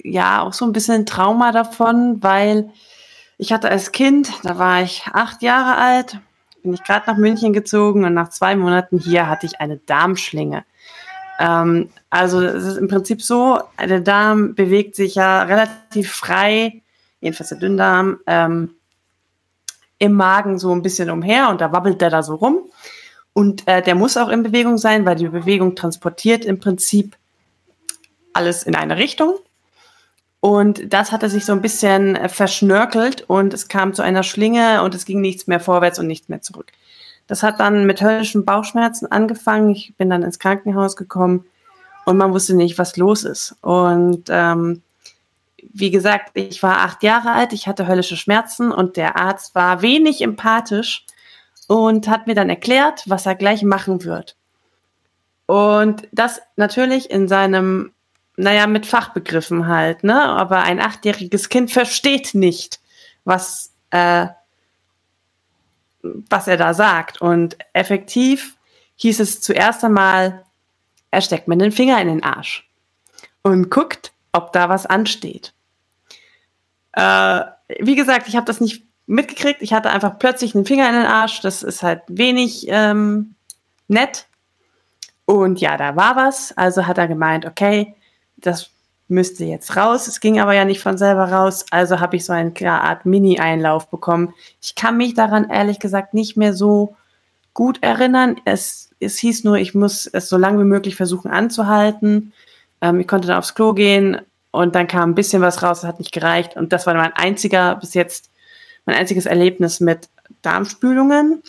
ja, auch so ein bisschen Trauma davon, weil ich hatte als Kind, da war ich acht Jahre alt, bin ich gerade nach München gezogen und nach zwei Monaten hier hatte ich eine Darmschlinge. Ähm, also es ist im Prinzip so, der Darm bewegt sich ja relativ frei, jedenfalls der Dünndarm, ähm, im Magen so ein bisschen umher und da wabbelt der da so rum. Und äh, der muss auch in Bewegung sein, weil die Bewegung transportiert im Prinzip alles in eine Richtung. Und das hatte sich so ein bisschen äh, verschnörkelt und es kam zu einer Schlinge und es ging nichts mehr vorwärts und nichts mehr zurück. Das hat dann mit höllischen Bauchschmerzen angefangen. Ich bin dann ins Krankenhaus gekommen und man wusste nicht, was los ist. Und ähm, wie gesagt, ich war acht Jahre alt, ich hatte höllische Schmerzen und der Arzt war wenig empathisch und hat mir dann erklärt, was er gleich machen wird. Und das natürlich in seinem, naja, mit Fachbegriffen halt, ne? Aber ein achtjähriges Kind versteht nicht, was, äh, was er da sagt. Und effektiv hieß es zuerst einmal, er steckt mir den Finger in den Arsch und guckt, ob da was ansteht. Äh, wie gesagt, ich habe das nicht mitgekriegt. Ich hatte einfach plötzlich einen Finger in den Arsch. Das ist halt wenig ähm, nett. Und ja, da war was. Also hat er gemeint, okay, das müsste jetzt raus. Es ging aber ja nicht von selber raus. Also habe ich so eine Art Mini-Einlauf bekommen. Ich kann mich daran ehrlich gesagt nicht mehr so gut erinnern. Es, es hieß nur, ich muss es so lange wie möglich versuchen anzuhalten. Ähm, ich konnte dann aufs Klo gehen und dann kam ein bisschen was raus, das hat nicht gereicht. Und das war mein einziger, bis jetzt, mein einziges Erlebnis mit Darmspülungen.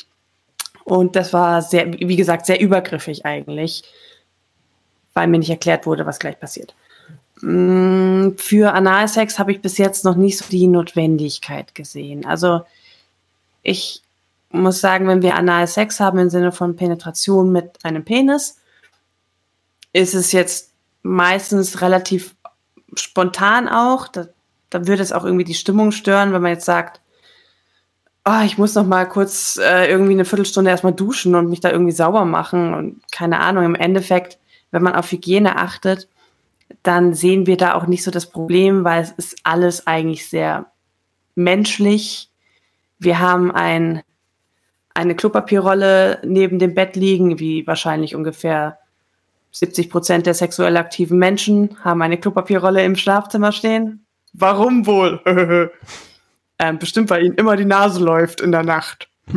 Und das war sehr, wie gesagt, sehr übergriffig eigentlich, weil mir nicht erklärt wurde, was gleich passiert. Mm, für Analsex habe ich bis jetzt noch nicht so die Notwendigkeit gesehen. Also ich muss sagen, wenn wir Analsex haben im Sinne von Penetration mit einem Penis, ist es jetzt meistens relativ spontan auch. Da, da würde es auch irgendwie die Stimmung stören, wenn man jetzt sagt, oh, ich muss noch mal kurz äh, irgendwie eine Viertelstunde erstmal duschen und mich da irgendwie sauber machen und keine Ahnung. Im Endeffekt, wenn man auf Hygiene achtet, dann sehen wir da auch nicht so das Problem, weil es ist alles eigentlich sehr menschlich. Wir haben ein, eine Klopapierrolle neben dem Bett liegen, wie wahrscheinlich ungefähr 70 Prozent der sexuell aktiven Menschen haben eine Klopapierrolle im Schlafzimmer stehen. Warum wohl? Ähm, bestimmt, weil ihnen immer die Nase läuft in der Nacht.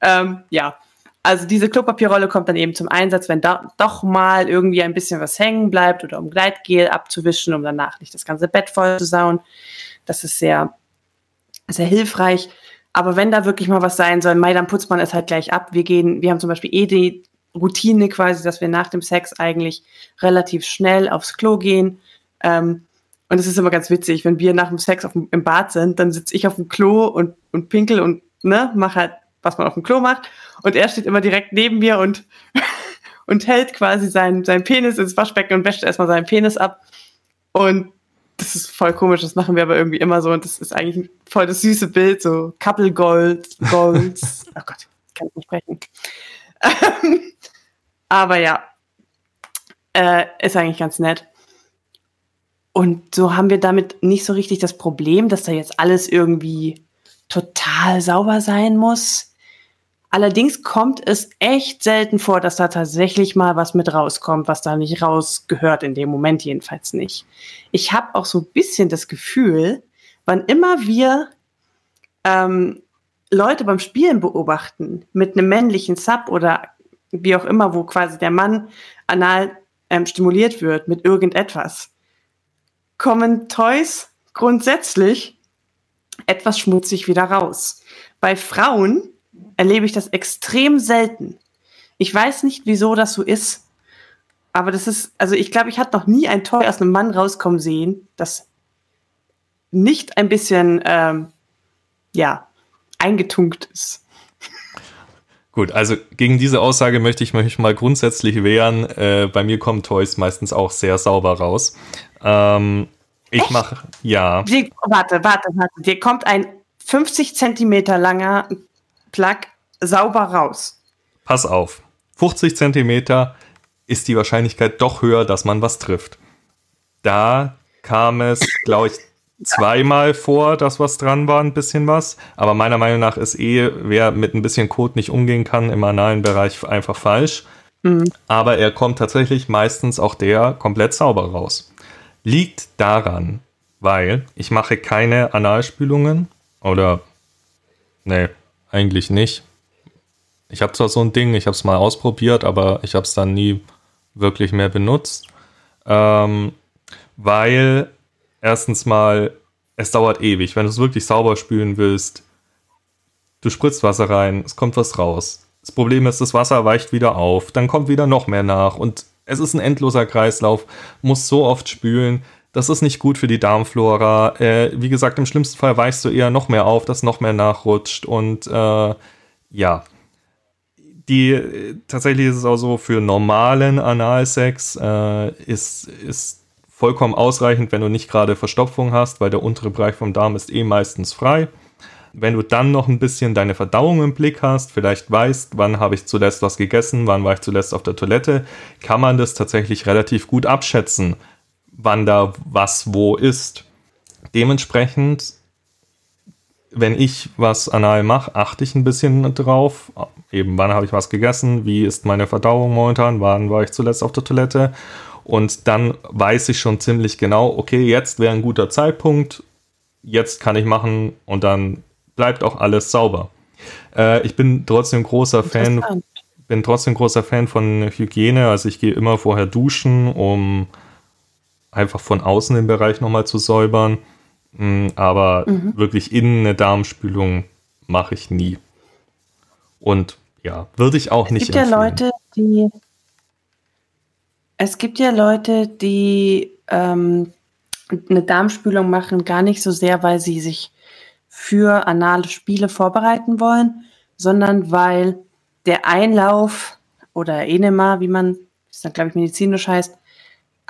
ähm, ja, also diese Klopapierrolle kommt dann eben zum Einsatz, wenn da doch mal irgendwie ein bisschen was hängen bleibt oder um Gleitgel abzuwischen, um danach nicht das ganze Bett voll zu sauen. Das ist sehr, sehr hilfreich. Aber wenn da wirklich mal was sein soll, Mai, dann putzt man es halt gleich ab. Wir gehen, wir haben zum Beispiel eh die Routine quasi, dass wir nach dem Sex eigentlich relativ schnell aufs Klo gehen. Ähm, und es ist immer ganz witzig, wenn wir nach dem Sex auf, im Bad sind, dann sitze ich auf dem Klo und, und pinkel und ne, mache halt, was man auf dem Klo macht. Und er steht immer direkt neben mir und, und hält quasi seinen, seinen Penis ins Waschbecken und wäscht erstmal seinen Penis ab. Und das ist voll komisch, das machen wir aber irgendwie immer so. Und das ist eigentlich voll das süße Bild, so Couple Gold, Golds. oh Gott, ich kann nicht sprechen. aber ja, äh, ist eigentlich ganz nett. Und so haben wir damit nicht so richtig das Problem, dass da jetzt alles irgendwie total sauber sein muss. Allerdings kommt es echt selten vor, dass da tatsächlich mal was mit rauskommt, was da nicht rausgehört, in dem Moment jedenfalls nicht. Ich habe auch so ein bisschen das Gefühl, wann immer wir ähm, Leute beim Spielen beobachten, mit einem männlichen Sub oder wie auch immer, wo quasi der Mann anal ähm, stimuliert wird mit irgendetwas, kommen Toys grundsätzlich etwas schmutzig wieder raus. Bei Frauen erlebe ich das extrem selten. Ich weiß nicht, wieso das so ist, aber das ist, also ich glaube, ich hatte noch nie ein Toy aus einem Mann rauskommen sehen, das nicht ein bisschen, ähm, ja, eingetunkt ist. Gut, also gegen diese Aussage möchte ich mich mal grundsätzlich wehren. Äh, bei mir kommen Toys meistens auch sehr sauber raus. Ähm, ich mache, ja. Die, warte, warte, warte. Dir kommt ein 50 Zentimeter langer Plug sauber raus. Pass auf. 50 Zentimeter ist die Wahrscheinlichkeit doch höher, dass man was trifft. Da kam es, glaube ich, zweimal vor, dass was dran war, ein bisschen was. Aber meiner Meinung nach ist eh, wer mit ein bisschen Code nicht umgehen kann im analen Bereich einfach falsch. Mhm. Aber er kommt tatsächlich meistens auch der komplett sauber raus. Liegt daran, weil ich mache keine Analspülungen oder nee, eigentlich nicht. Ich habe zwar so ein Ding, ich habe es mal ausprobiert, aber ich habe es dann nie wirklich mehr benutzt, ähm, weil erstens mal es dauert ewig, wenn du es wirklich sauber spülen willst. Du spritzt Wasser rein, es kommt was raus. Das Problem ist, das Wasser weicht wieder auf, dann kommt wieder noch mehr nach und es ist ein endloser Kreislauf, muss so oft spülen. Das ist nicht gut für die Darmflora. Äh, wie gesagt, im schlimmsten Fall weichst du eher noch mehr auf, dass noch mehr nachrutscht. Und äh, ja, die tatsächlich ist es auch so, für normalen Analsex äh, ist, ist vollkommen ausreichend, wenn du nicht gerade Verstopfung hast, weil der untere Bereich vom Darm ist eh meistens frei. Wenn du dann noch ein bisschen deine Verdauung im Blick hast, vielleicht weißt, wann habe ich zuletzt was gegessen, wann war ich zuletzt auf der Toilette, kann man das tatsächlich relativ gut abschätzen, wann da was wo ist. Dementsprechend, wenn ich was anal mache, achte ich ein bisschen drauf. Eben, wann habe ich was gegessen, wie ist meine Verdauung momentan, wann war ich zuletzt auf der Toilette. Und dann weiß ich schon ziemlich genau, okay, jetzt wäre ein guter Zeitpunkt, jetzt kann ich machen und dann bleibt auch alles sauber. Äh, ich bin trotzdem großer Fan, bin trotzdem großer Fan von Hygiene. Also ich gehe immer vorher duschen, um einfach von außen den Bereich nochmal zu säubern. Mm, aber mhm. wirklich innen eine Darmspülung mache ich nie. Und ja, würde ich auch es nicht gibt empfehlen. ja Leute, die es gibt ja Leute, die ähm, eine Darmspülung machen, gar nicht so sehr, weil sie sich für anale Spiele vorbereiten wollen, sondern weil der Einlauf oder Enema, wie man das dann, glaube ich, medizinisch heißt,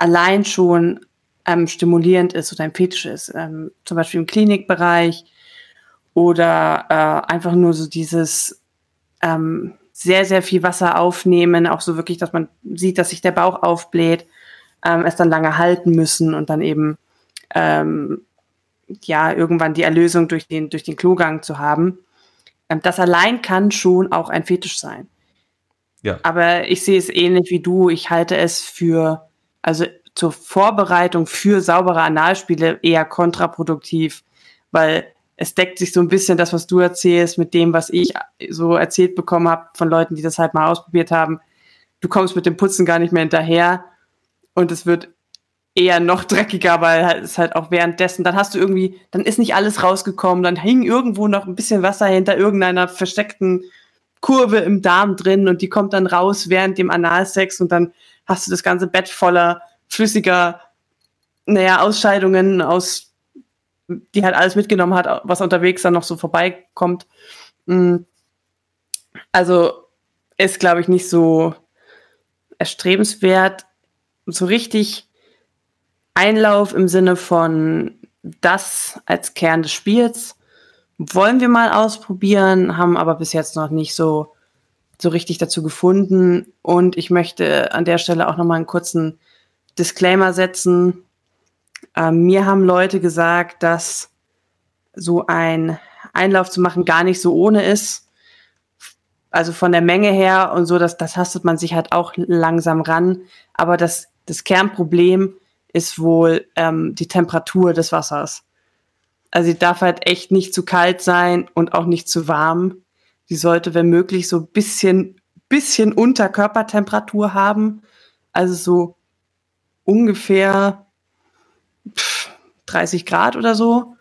allein schon ähm, stimulierend ist oder ein Fetisch ist. Ähm, zum Beispiel im Klinikbereich oder äh, einfach nur so dieses ähm, sehr, sehr viel Wasser aufnehmen, auch so wirklich, dass man sieht, dass sich der Bauch aufbläht, ähm, es dann lange halten müssen und dann eben ähm, ja, irgendwann die Erlösung durch den, durch den Klogang zu haben. Ähm, das allein kann schon auch ein Fetisch sein. Ja. Aber ich sehe es ähnlich wie du. Ich halte es für, also zur Vorbereitung für saubere Analspiele eher kontraproduktiv, weil es deckt sich so ein bisschen das, was du erzählst, mit dem, was ich so erzählt bekommen habe von Leuten, die das halt mal ausprobiert haben. Du kommst mit dem Putzen gar nicht mehr hinterher und es wird eher noch dreckiger, weil es halt auch währenddessen, dann hast du irgendwie, dann ist nicht alles rausgekommen, dann hing irgendwo noch ein bisschen Wasser hinter irgendeiner versteckten Kurve im Darm drin und die kommt dann raus während dem Analsex und dann hast du das ganze Bett voller flüssiger, naja, Ausscheidungen aus, die halt alles mitgenommen hat, was unterwegs dann noch so vorbeikommt. Mm. Also ist, glaube ich, nicht so erstrebenswert. So richtig Einlauf im Sinne von das als Kern des Spiels wollen wir mal ausprobieren, haben aber bis jetzt noch nicht so, so richtig dazu gefunden. Und ich möchte an der Stelle auch noch mal einen kurzen Disclaimer setzen. Ähm, mir haben Leute gesagt, dass so ein Einlauf zu machen gar nicht so ohne ist. Also von der Menge her und so, dass das tastet man sich halt auch langsam ran. Aber das, das Kernproblem ist wohl ähm, die Temperatur des Wassers. Also sie darf halt echt nicht zu kalt sein und auch nicht zu warm. Sie sollte, wenn möglich, so bisschen, bisschen unter Körpertemperatur haben. Also so ungefähr 30 Grad oder so.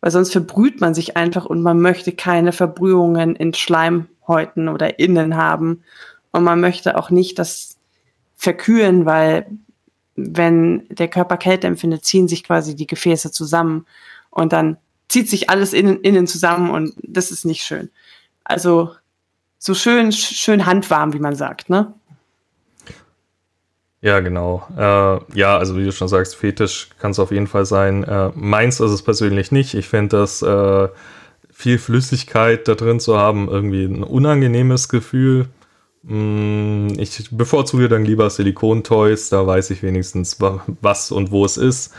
Weil sonst verbrüht man sich einfach und man möchte keine Verbrühungen in Schleimhäuten oder Innen haben. Und man möchte auch nicht das verkühlen, weil wenn der Körper Kälte empfindet, ziehen sich quasi die Gefäße zusammen und dann zieht sich alles innen, innen zusammen und das ist nicht schön. Also so schön, schön handwarm, wie man sagt, ne? Ja, genau. Äh, ja, also wie du schon sagst, Fetisch kann es auf jeden Fall sein. Äh, meins ist es persönlich nicht. Ich finde das äh, viel Flüssigkeit da drin zu haben irgendwie ein unangenehmes Gefühl. Mm, ich bevorzuge dann lieber Silikon-Toys, da weiß ich wenigstens, was und wo es ist.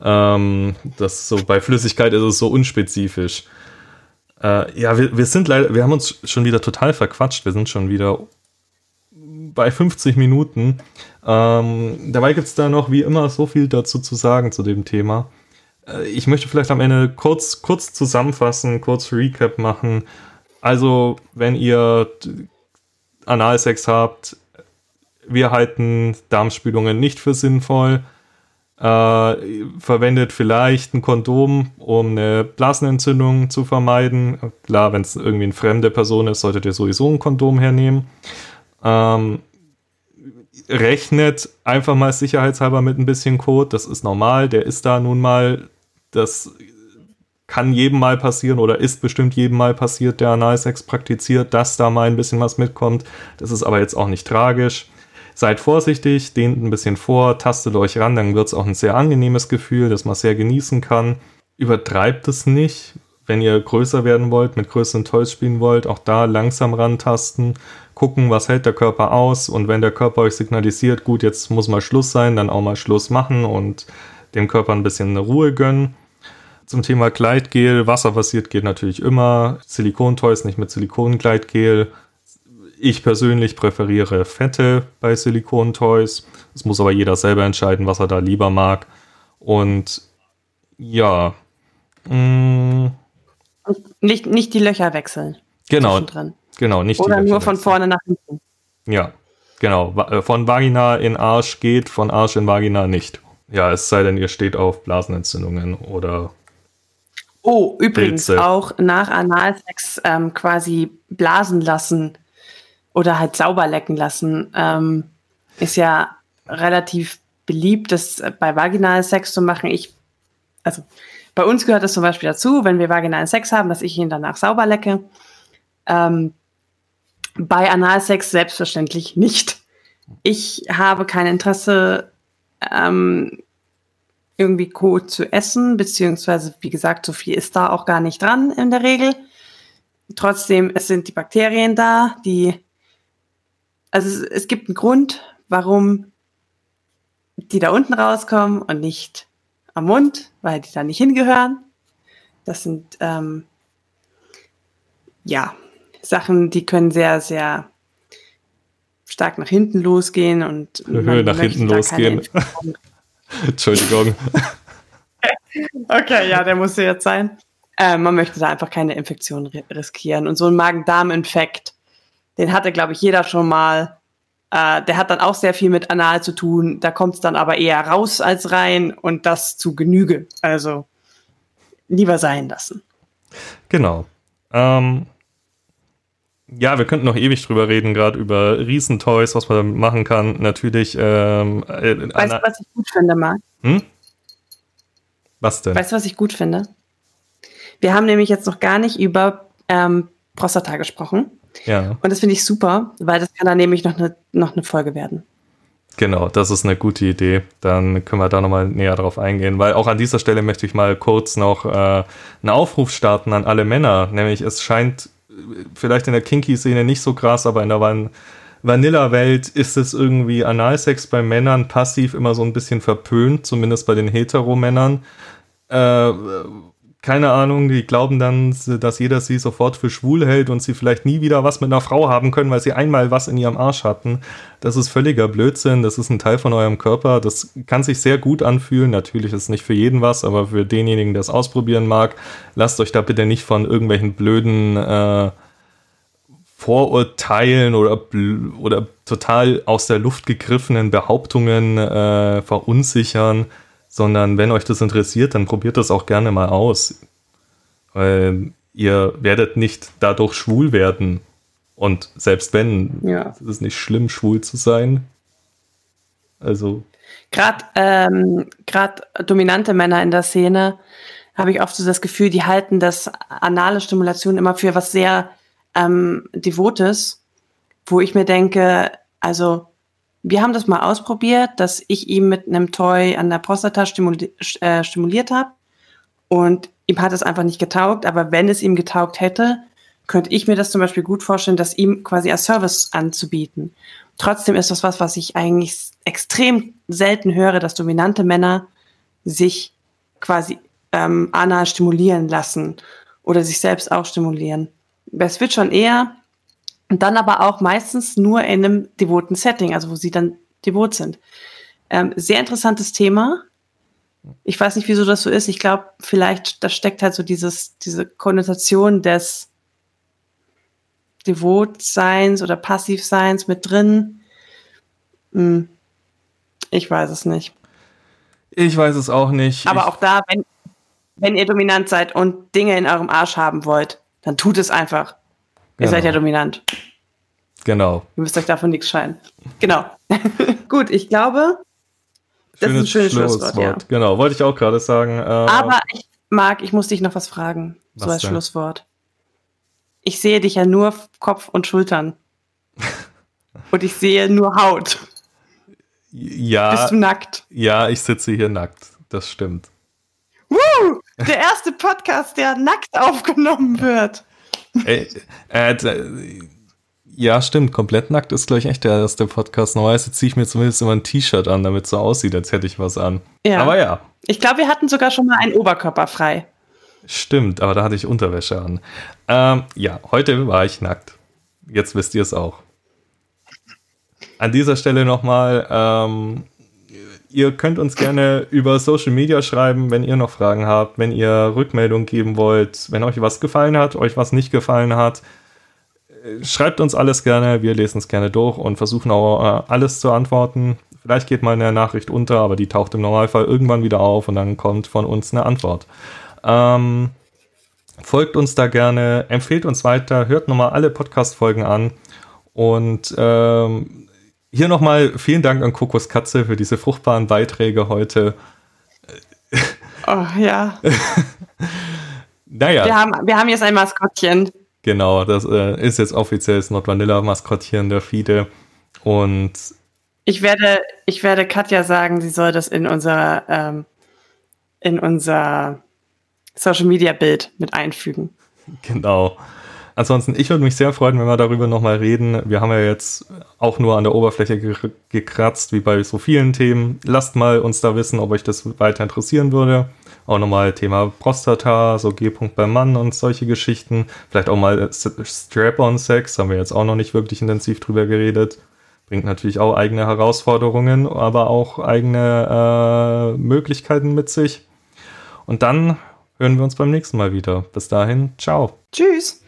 Ähm, das so bei Flüssigkeit ist es so unspezifisch. Äh, ja, wir, wir sind leider, wir haben uns schon wieder total verquatscht. Wir sind schon wieder bei 50 Minuten. Ähm, dabei gibt es da noch wie immer so viel dazu zu sagen zu dem Thema. Äh, ich möchte vielleicht am Ende kurz, kurz zusammenfassen, kurz Recap machen. Also, wenn ihr Analsex habt, wir halten Darmspülungen nicht für sinnvoll. Äh, verwendet vielleicht ein Kondom, um eine Blasenentzündung zu vermeiden. Klar, wenn es irgendwie eine fremde Person ist, solltet ihr sowieso ein Kondom hernehmen. Ähm, rechnet einfach mal sicherheitshalber mit ein bisschen Code. Das ist normal, der ist da nun mal. Das kann jedem mal passieren oder ist bestimmt jedem mal passiert, der Analsex praktiziert, dass da mal ein bisschen was mitkommt. Das ist aber jetzt auch nicht tragisch. Seid vorsichtig, dehnt ein bisschen vor, tastet euch ran, dann wird es auch ein sehr angenehmes Gefühl, das man sehr genießen kann. Übertreibt es nicht. Wenn ihr größer werden wollt, mit größeren Toys spielen wollt, auch da langsam rantasten, gucken, was hält der Körper aus und wenn der Körper euch signalisiert, gut, jetzt muss mal Schluss sein, dann auch mal Schluss machen und dem Körper ein bisschen Ruhe gönnen zum Thema Gleitgel. Wasserbasiert geht natürlich immer. Silikontoys nicht mit Silikongleitgel. Ich persönlich präferiere Fette bei Silikontoys. Es muss aber jeder selber entscheiden, was er da lieber mag. Und ja. Mh, mm. nicht, nicht die Löcher wechseln. Genau. Genau, nicht Oder nur von vorne nach hinten. Ja, genau. Äh, von Vagina in Arsch geht, von Arsch in Vagina nicht. Ja, es sei denn, ihr steht auf Blasenentzündungen oder Oh, übrigens Pilze. auch nach Analsex ähm, quasi blasen lassen oder halt sauber lecken lassen, ähm, ist ja relativ beliebt, das bei Vaginalsex zu machen. Ich, also bei uns gehört das zum Beispiel dazu, wenn wir vaginalen Sex haben, dass ich ihn danach sauber lecke. Ähm, bei Analsex selbstverständlich nicht. Ich habe kein Interesse, ähm, irgendwie Kot zu essen, beziehungsweise, wie gesagt, so viel ist da auch gar nicht dran in der Regel. Trotzdem, es sind die Bakterien da, die, also es, es gibt einen Grund, warum die da unten rauskommen und nicht am Mund, weil die da nicht hingehören. Das sind, ähm, ja, Sachen, die können sehr, sehr stark nach hinten losgehen und nach hinten losgehen. Entschuldigung. okay, ja, der musste jetzt sein. Äh, man möchte da einfach keine Infektion riskieren. Und so ein Magen-Darm-Infekt, den hatte, glaube ich, jeder schon mal. Äh, der hat dann auch sehr viel mit Anal zu tun. Da kommt es dann aber eher raus als rein und das zu Genüge. Also lieber sein lassen. Genau. Ähm, ja, wir könnten noch ewig drüber reden, gerade über Riesentoys, was man damit machen kann. Natürlich. Ähm, äh, weißt du, was ich gut finde, Marc? Hm? Was denn? Weißt du, was ich gut finde? Wir haben nämlich jetzt noch gar nicht über ähm, Prostata gesprochen. Ja. Und das finde ich super, weil das kann dann nämlich noch eine, noch eine Folge werden. Genau, das ist eine gute Idee. Dann können wir da nochmal näher drauf eingehen, weil auch an dieser Stelle möchte ich mal kurz noch äh, einen Aufruf starten an alle Männer. Nämlich, es scheint vielleicht in der Kinky-Szene nicht so krass, aber in der Van Vanilla-Welt ist es irgendwie Analsex bei Männern passiv immer so ein bisschen verpönt, zumindest bei den Heteromännern. Äh, keine Ahnung, die glauben dann, dass jeder sie sofort für schwul hält und sie vielleicht nie wieder was mit einer Frau haben können, weil sie einmal was in ihrem Arsch hatten. Das ist völliger Blödsinn, das ist ein Teil von eurem Körper, das kann sich sehr gut anfühlen. Natürlich ist es nicht für jeden was, aber für denjenigen, der es ausprobieren mag, lasst euch da bitte nicht von irgendwelchen blöden äh, Vorurteilen oder, oder total aus der Luft gegriffenen Behauptungen äh, verunsichern sondern wenn euch das interessiert, dann probiert das auch gerne mal aus. Weil ihr werdet nicht dadurch schwul werden. Und selbst wenn, ja. ist es nicht schlimm, schwul zu sein. Also. Gerade ähm, dominante Männer in der Szene habe ich oft so das Gefühl, die halten das anale Stimulation immer für was sehr ähm, Devotes, wo ich mir denke, also wir haben das mal ausprobiert, dass ich ihm mit einem Toy an der Prostata stimuli äh, stimuliert habe und ihm hat es einfach nicht getaugt, aber wenn es ihm getaugt hätte, könnte ich mir das zum Beispiel gut vorstellen, das ihm quasi als Service anzubieten. Trotzdem ist das was, was ich eigentlich extrem selten höre, dass dominante Männer sich quasi ähm, anal stimulieren lassen oder sich selbst auch stimulieren. Es wird schon eher und dann aber auch meistens nur in einem devoten Setting, also wo sie dann devot sind. Ähm, sehr interessantes Thema. Ich weiß nicht, wieso das so ist. Ich glaube, vielleicht, da steckt halt so dieses, diese Konnotation des Devotseins oder Passivseins mit drin. Hm. Ich weiß es nicht. Ich weiß es auch nicht. Aber ich auch da, wenn, wenn ihr dominant seid und Dinge in eurem Arsch haben wollt, dann tut es einfach. Ihr genau. seid ja dominant. Genau. Ihr müsst euch davon nichts scheinen. Genau. Gut, ich glaube, das ist ein schönes Schlusswort. Ja. Genau, wollte ich auch gerade sagen. Äh, Aber ich, Marc, ich muss dich noch was fragen, was so als denn? Schlusswort. Ich sehe dich ja nur Kopf und Schultern. und ich sehe nur Haut. Ja. Bist du nackt? Ja, ich sitze hier nackt. Das stimmt. Woo! Der erste Podcast, der nackt aufgenommen wird. Ey, äh, ja, stimmt. Komplett nackt ist, glaube ich, echt der erste Podcast. Normalerweise ziehe ich mir zumindest immer ein T-Shirt an, damit es so aussieht, als hätte ich was an. Ja. Aber ja. Ich glaube, wir hatten sogar schon mal einen Oberkörper frei. Stimmt, aber da hatte ich Unterwäsche an. Ähm, ja, heute war ich nackt. Jetzt wisst ihr es auch. An dieser Stelle nochmal, ähm, ihr könnt uns gerne über Social Media schreiben, wenn ihr noch Fragen habt, wenn ihr Rückmeldung geben wollt, wenn euch was gefallen hat, euch was nicht gefallen hat. Schreibt uns alles gerne, wir lesen es gerne durch und versuchen auch äh, alles zu antworten. Vielleicht geht mal eine Nachricht unter, aber die taucht im Normalfall irgendwann wieder auf und dann kommt von uns eine Antwort. Ähm, folgt uns da gerne, empfehlt uns weiter, hört nochmal alle Podcast-Folgen an und ähm, hier nochmal vielen Dank an Kokos Katze für diese fruchtbaren Beiträge heute. Oh ja. naja. Wir haben, wir haben jetzt ein Maskottchen. Genau, das äh, ist jetzt offiziell das Nordvanilla-Maskottchen der Fide. Und ich werde, ich werde Katja sagen, sie soll das in unser, ähm, in unser Social Media Bild mit einfügen. Genau. Ansonsten, ich würde mich sehr freuen, wenn wir darüber nochmal reden. Wir haben ja jetzt auch nur an der Oberfläche ge gekratzt, wie bei so vielen Themen. Lasst mal uns da wissen, ob euch das weiter interessieren würde. Auch nochmal Thema Prostata, so G-Punkt beim Mann und solche Geschichten. Vielleicht auch mal Strap-on-Sex, haben wir jetzt auch noch nicht wirklich intensiv drüber geredet. Bringt natürlich auch eigene Herausforderungen, aber auch eigene äh, Möglichkeiten mit sich. Und dann hören wir uns beim nächsten Mal wieder. Bis dahin, ciao. Tschüss.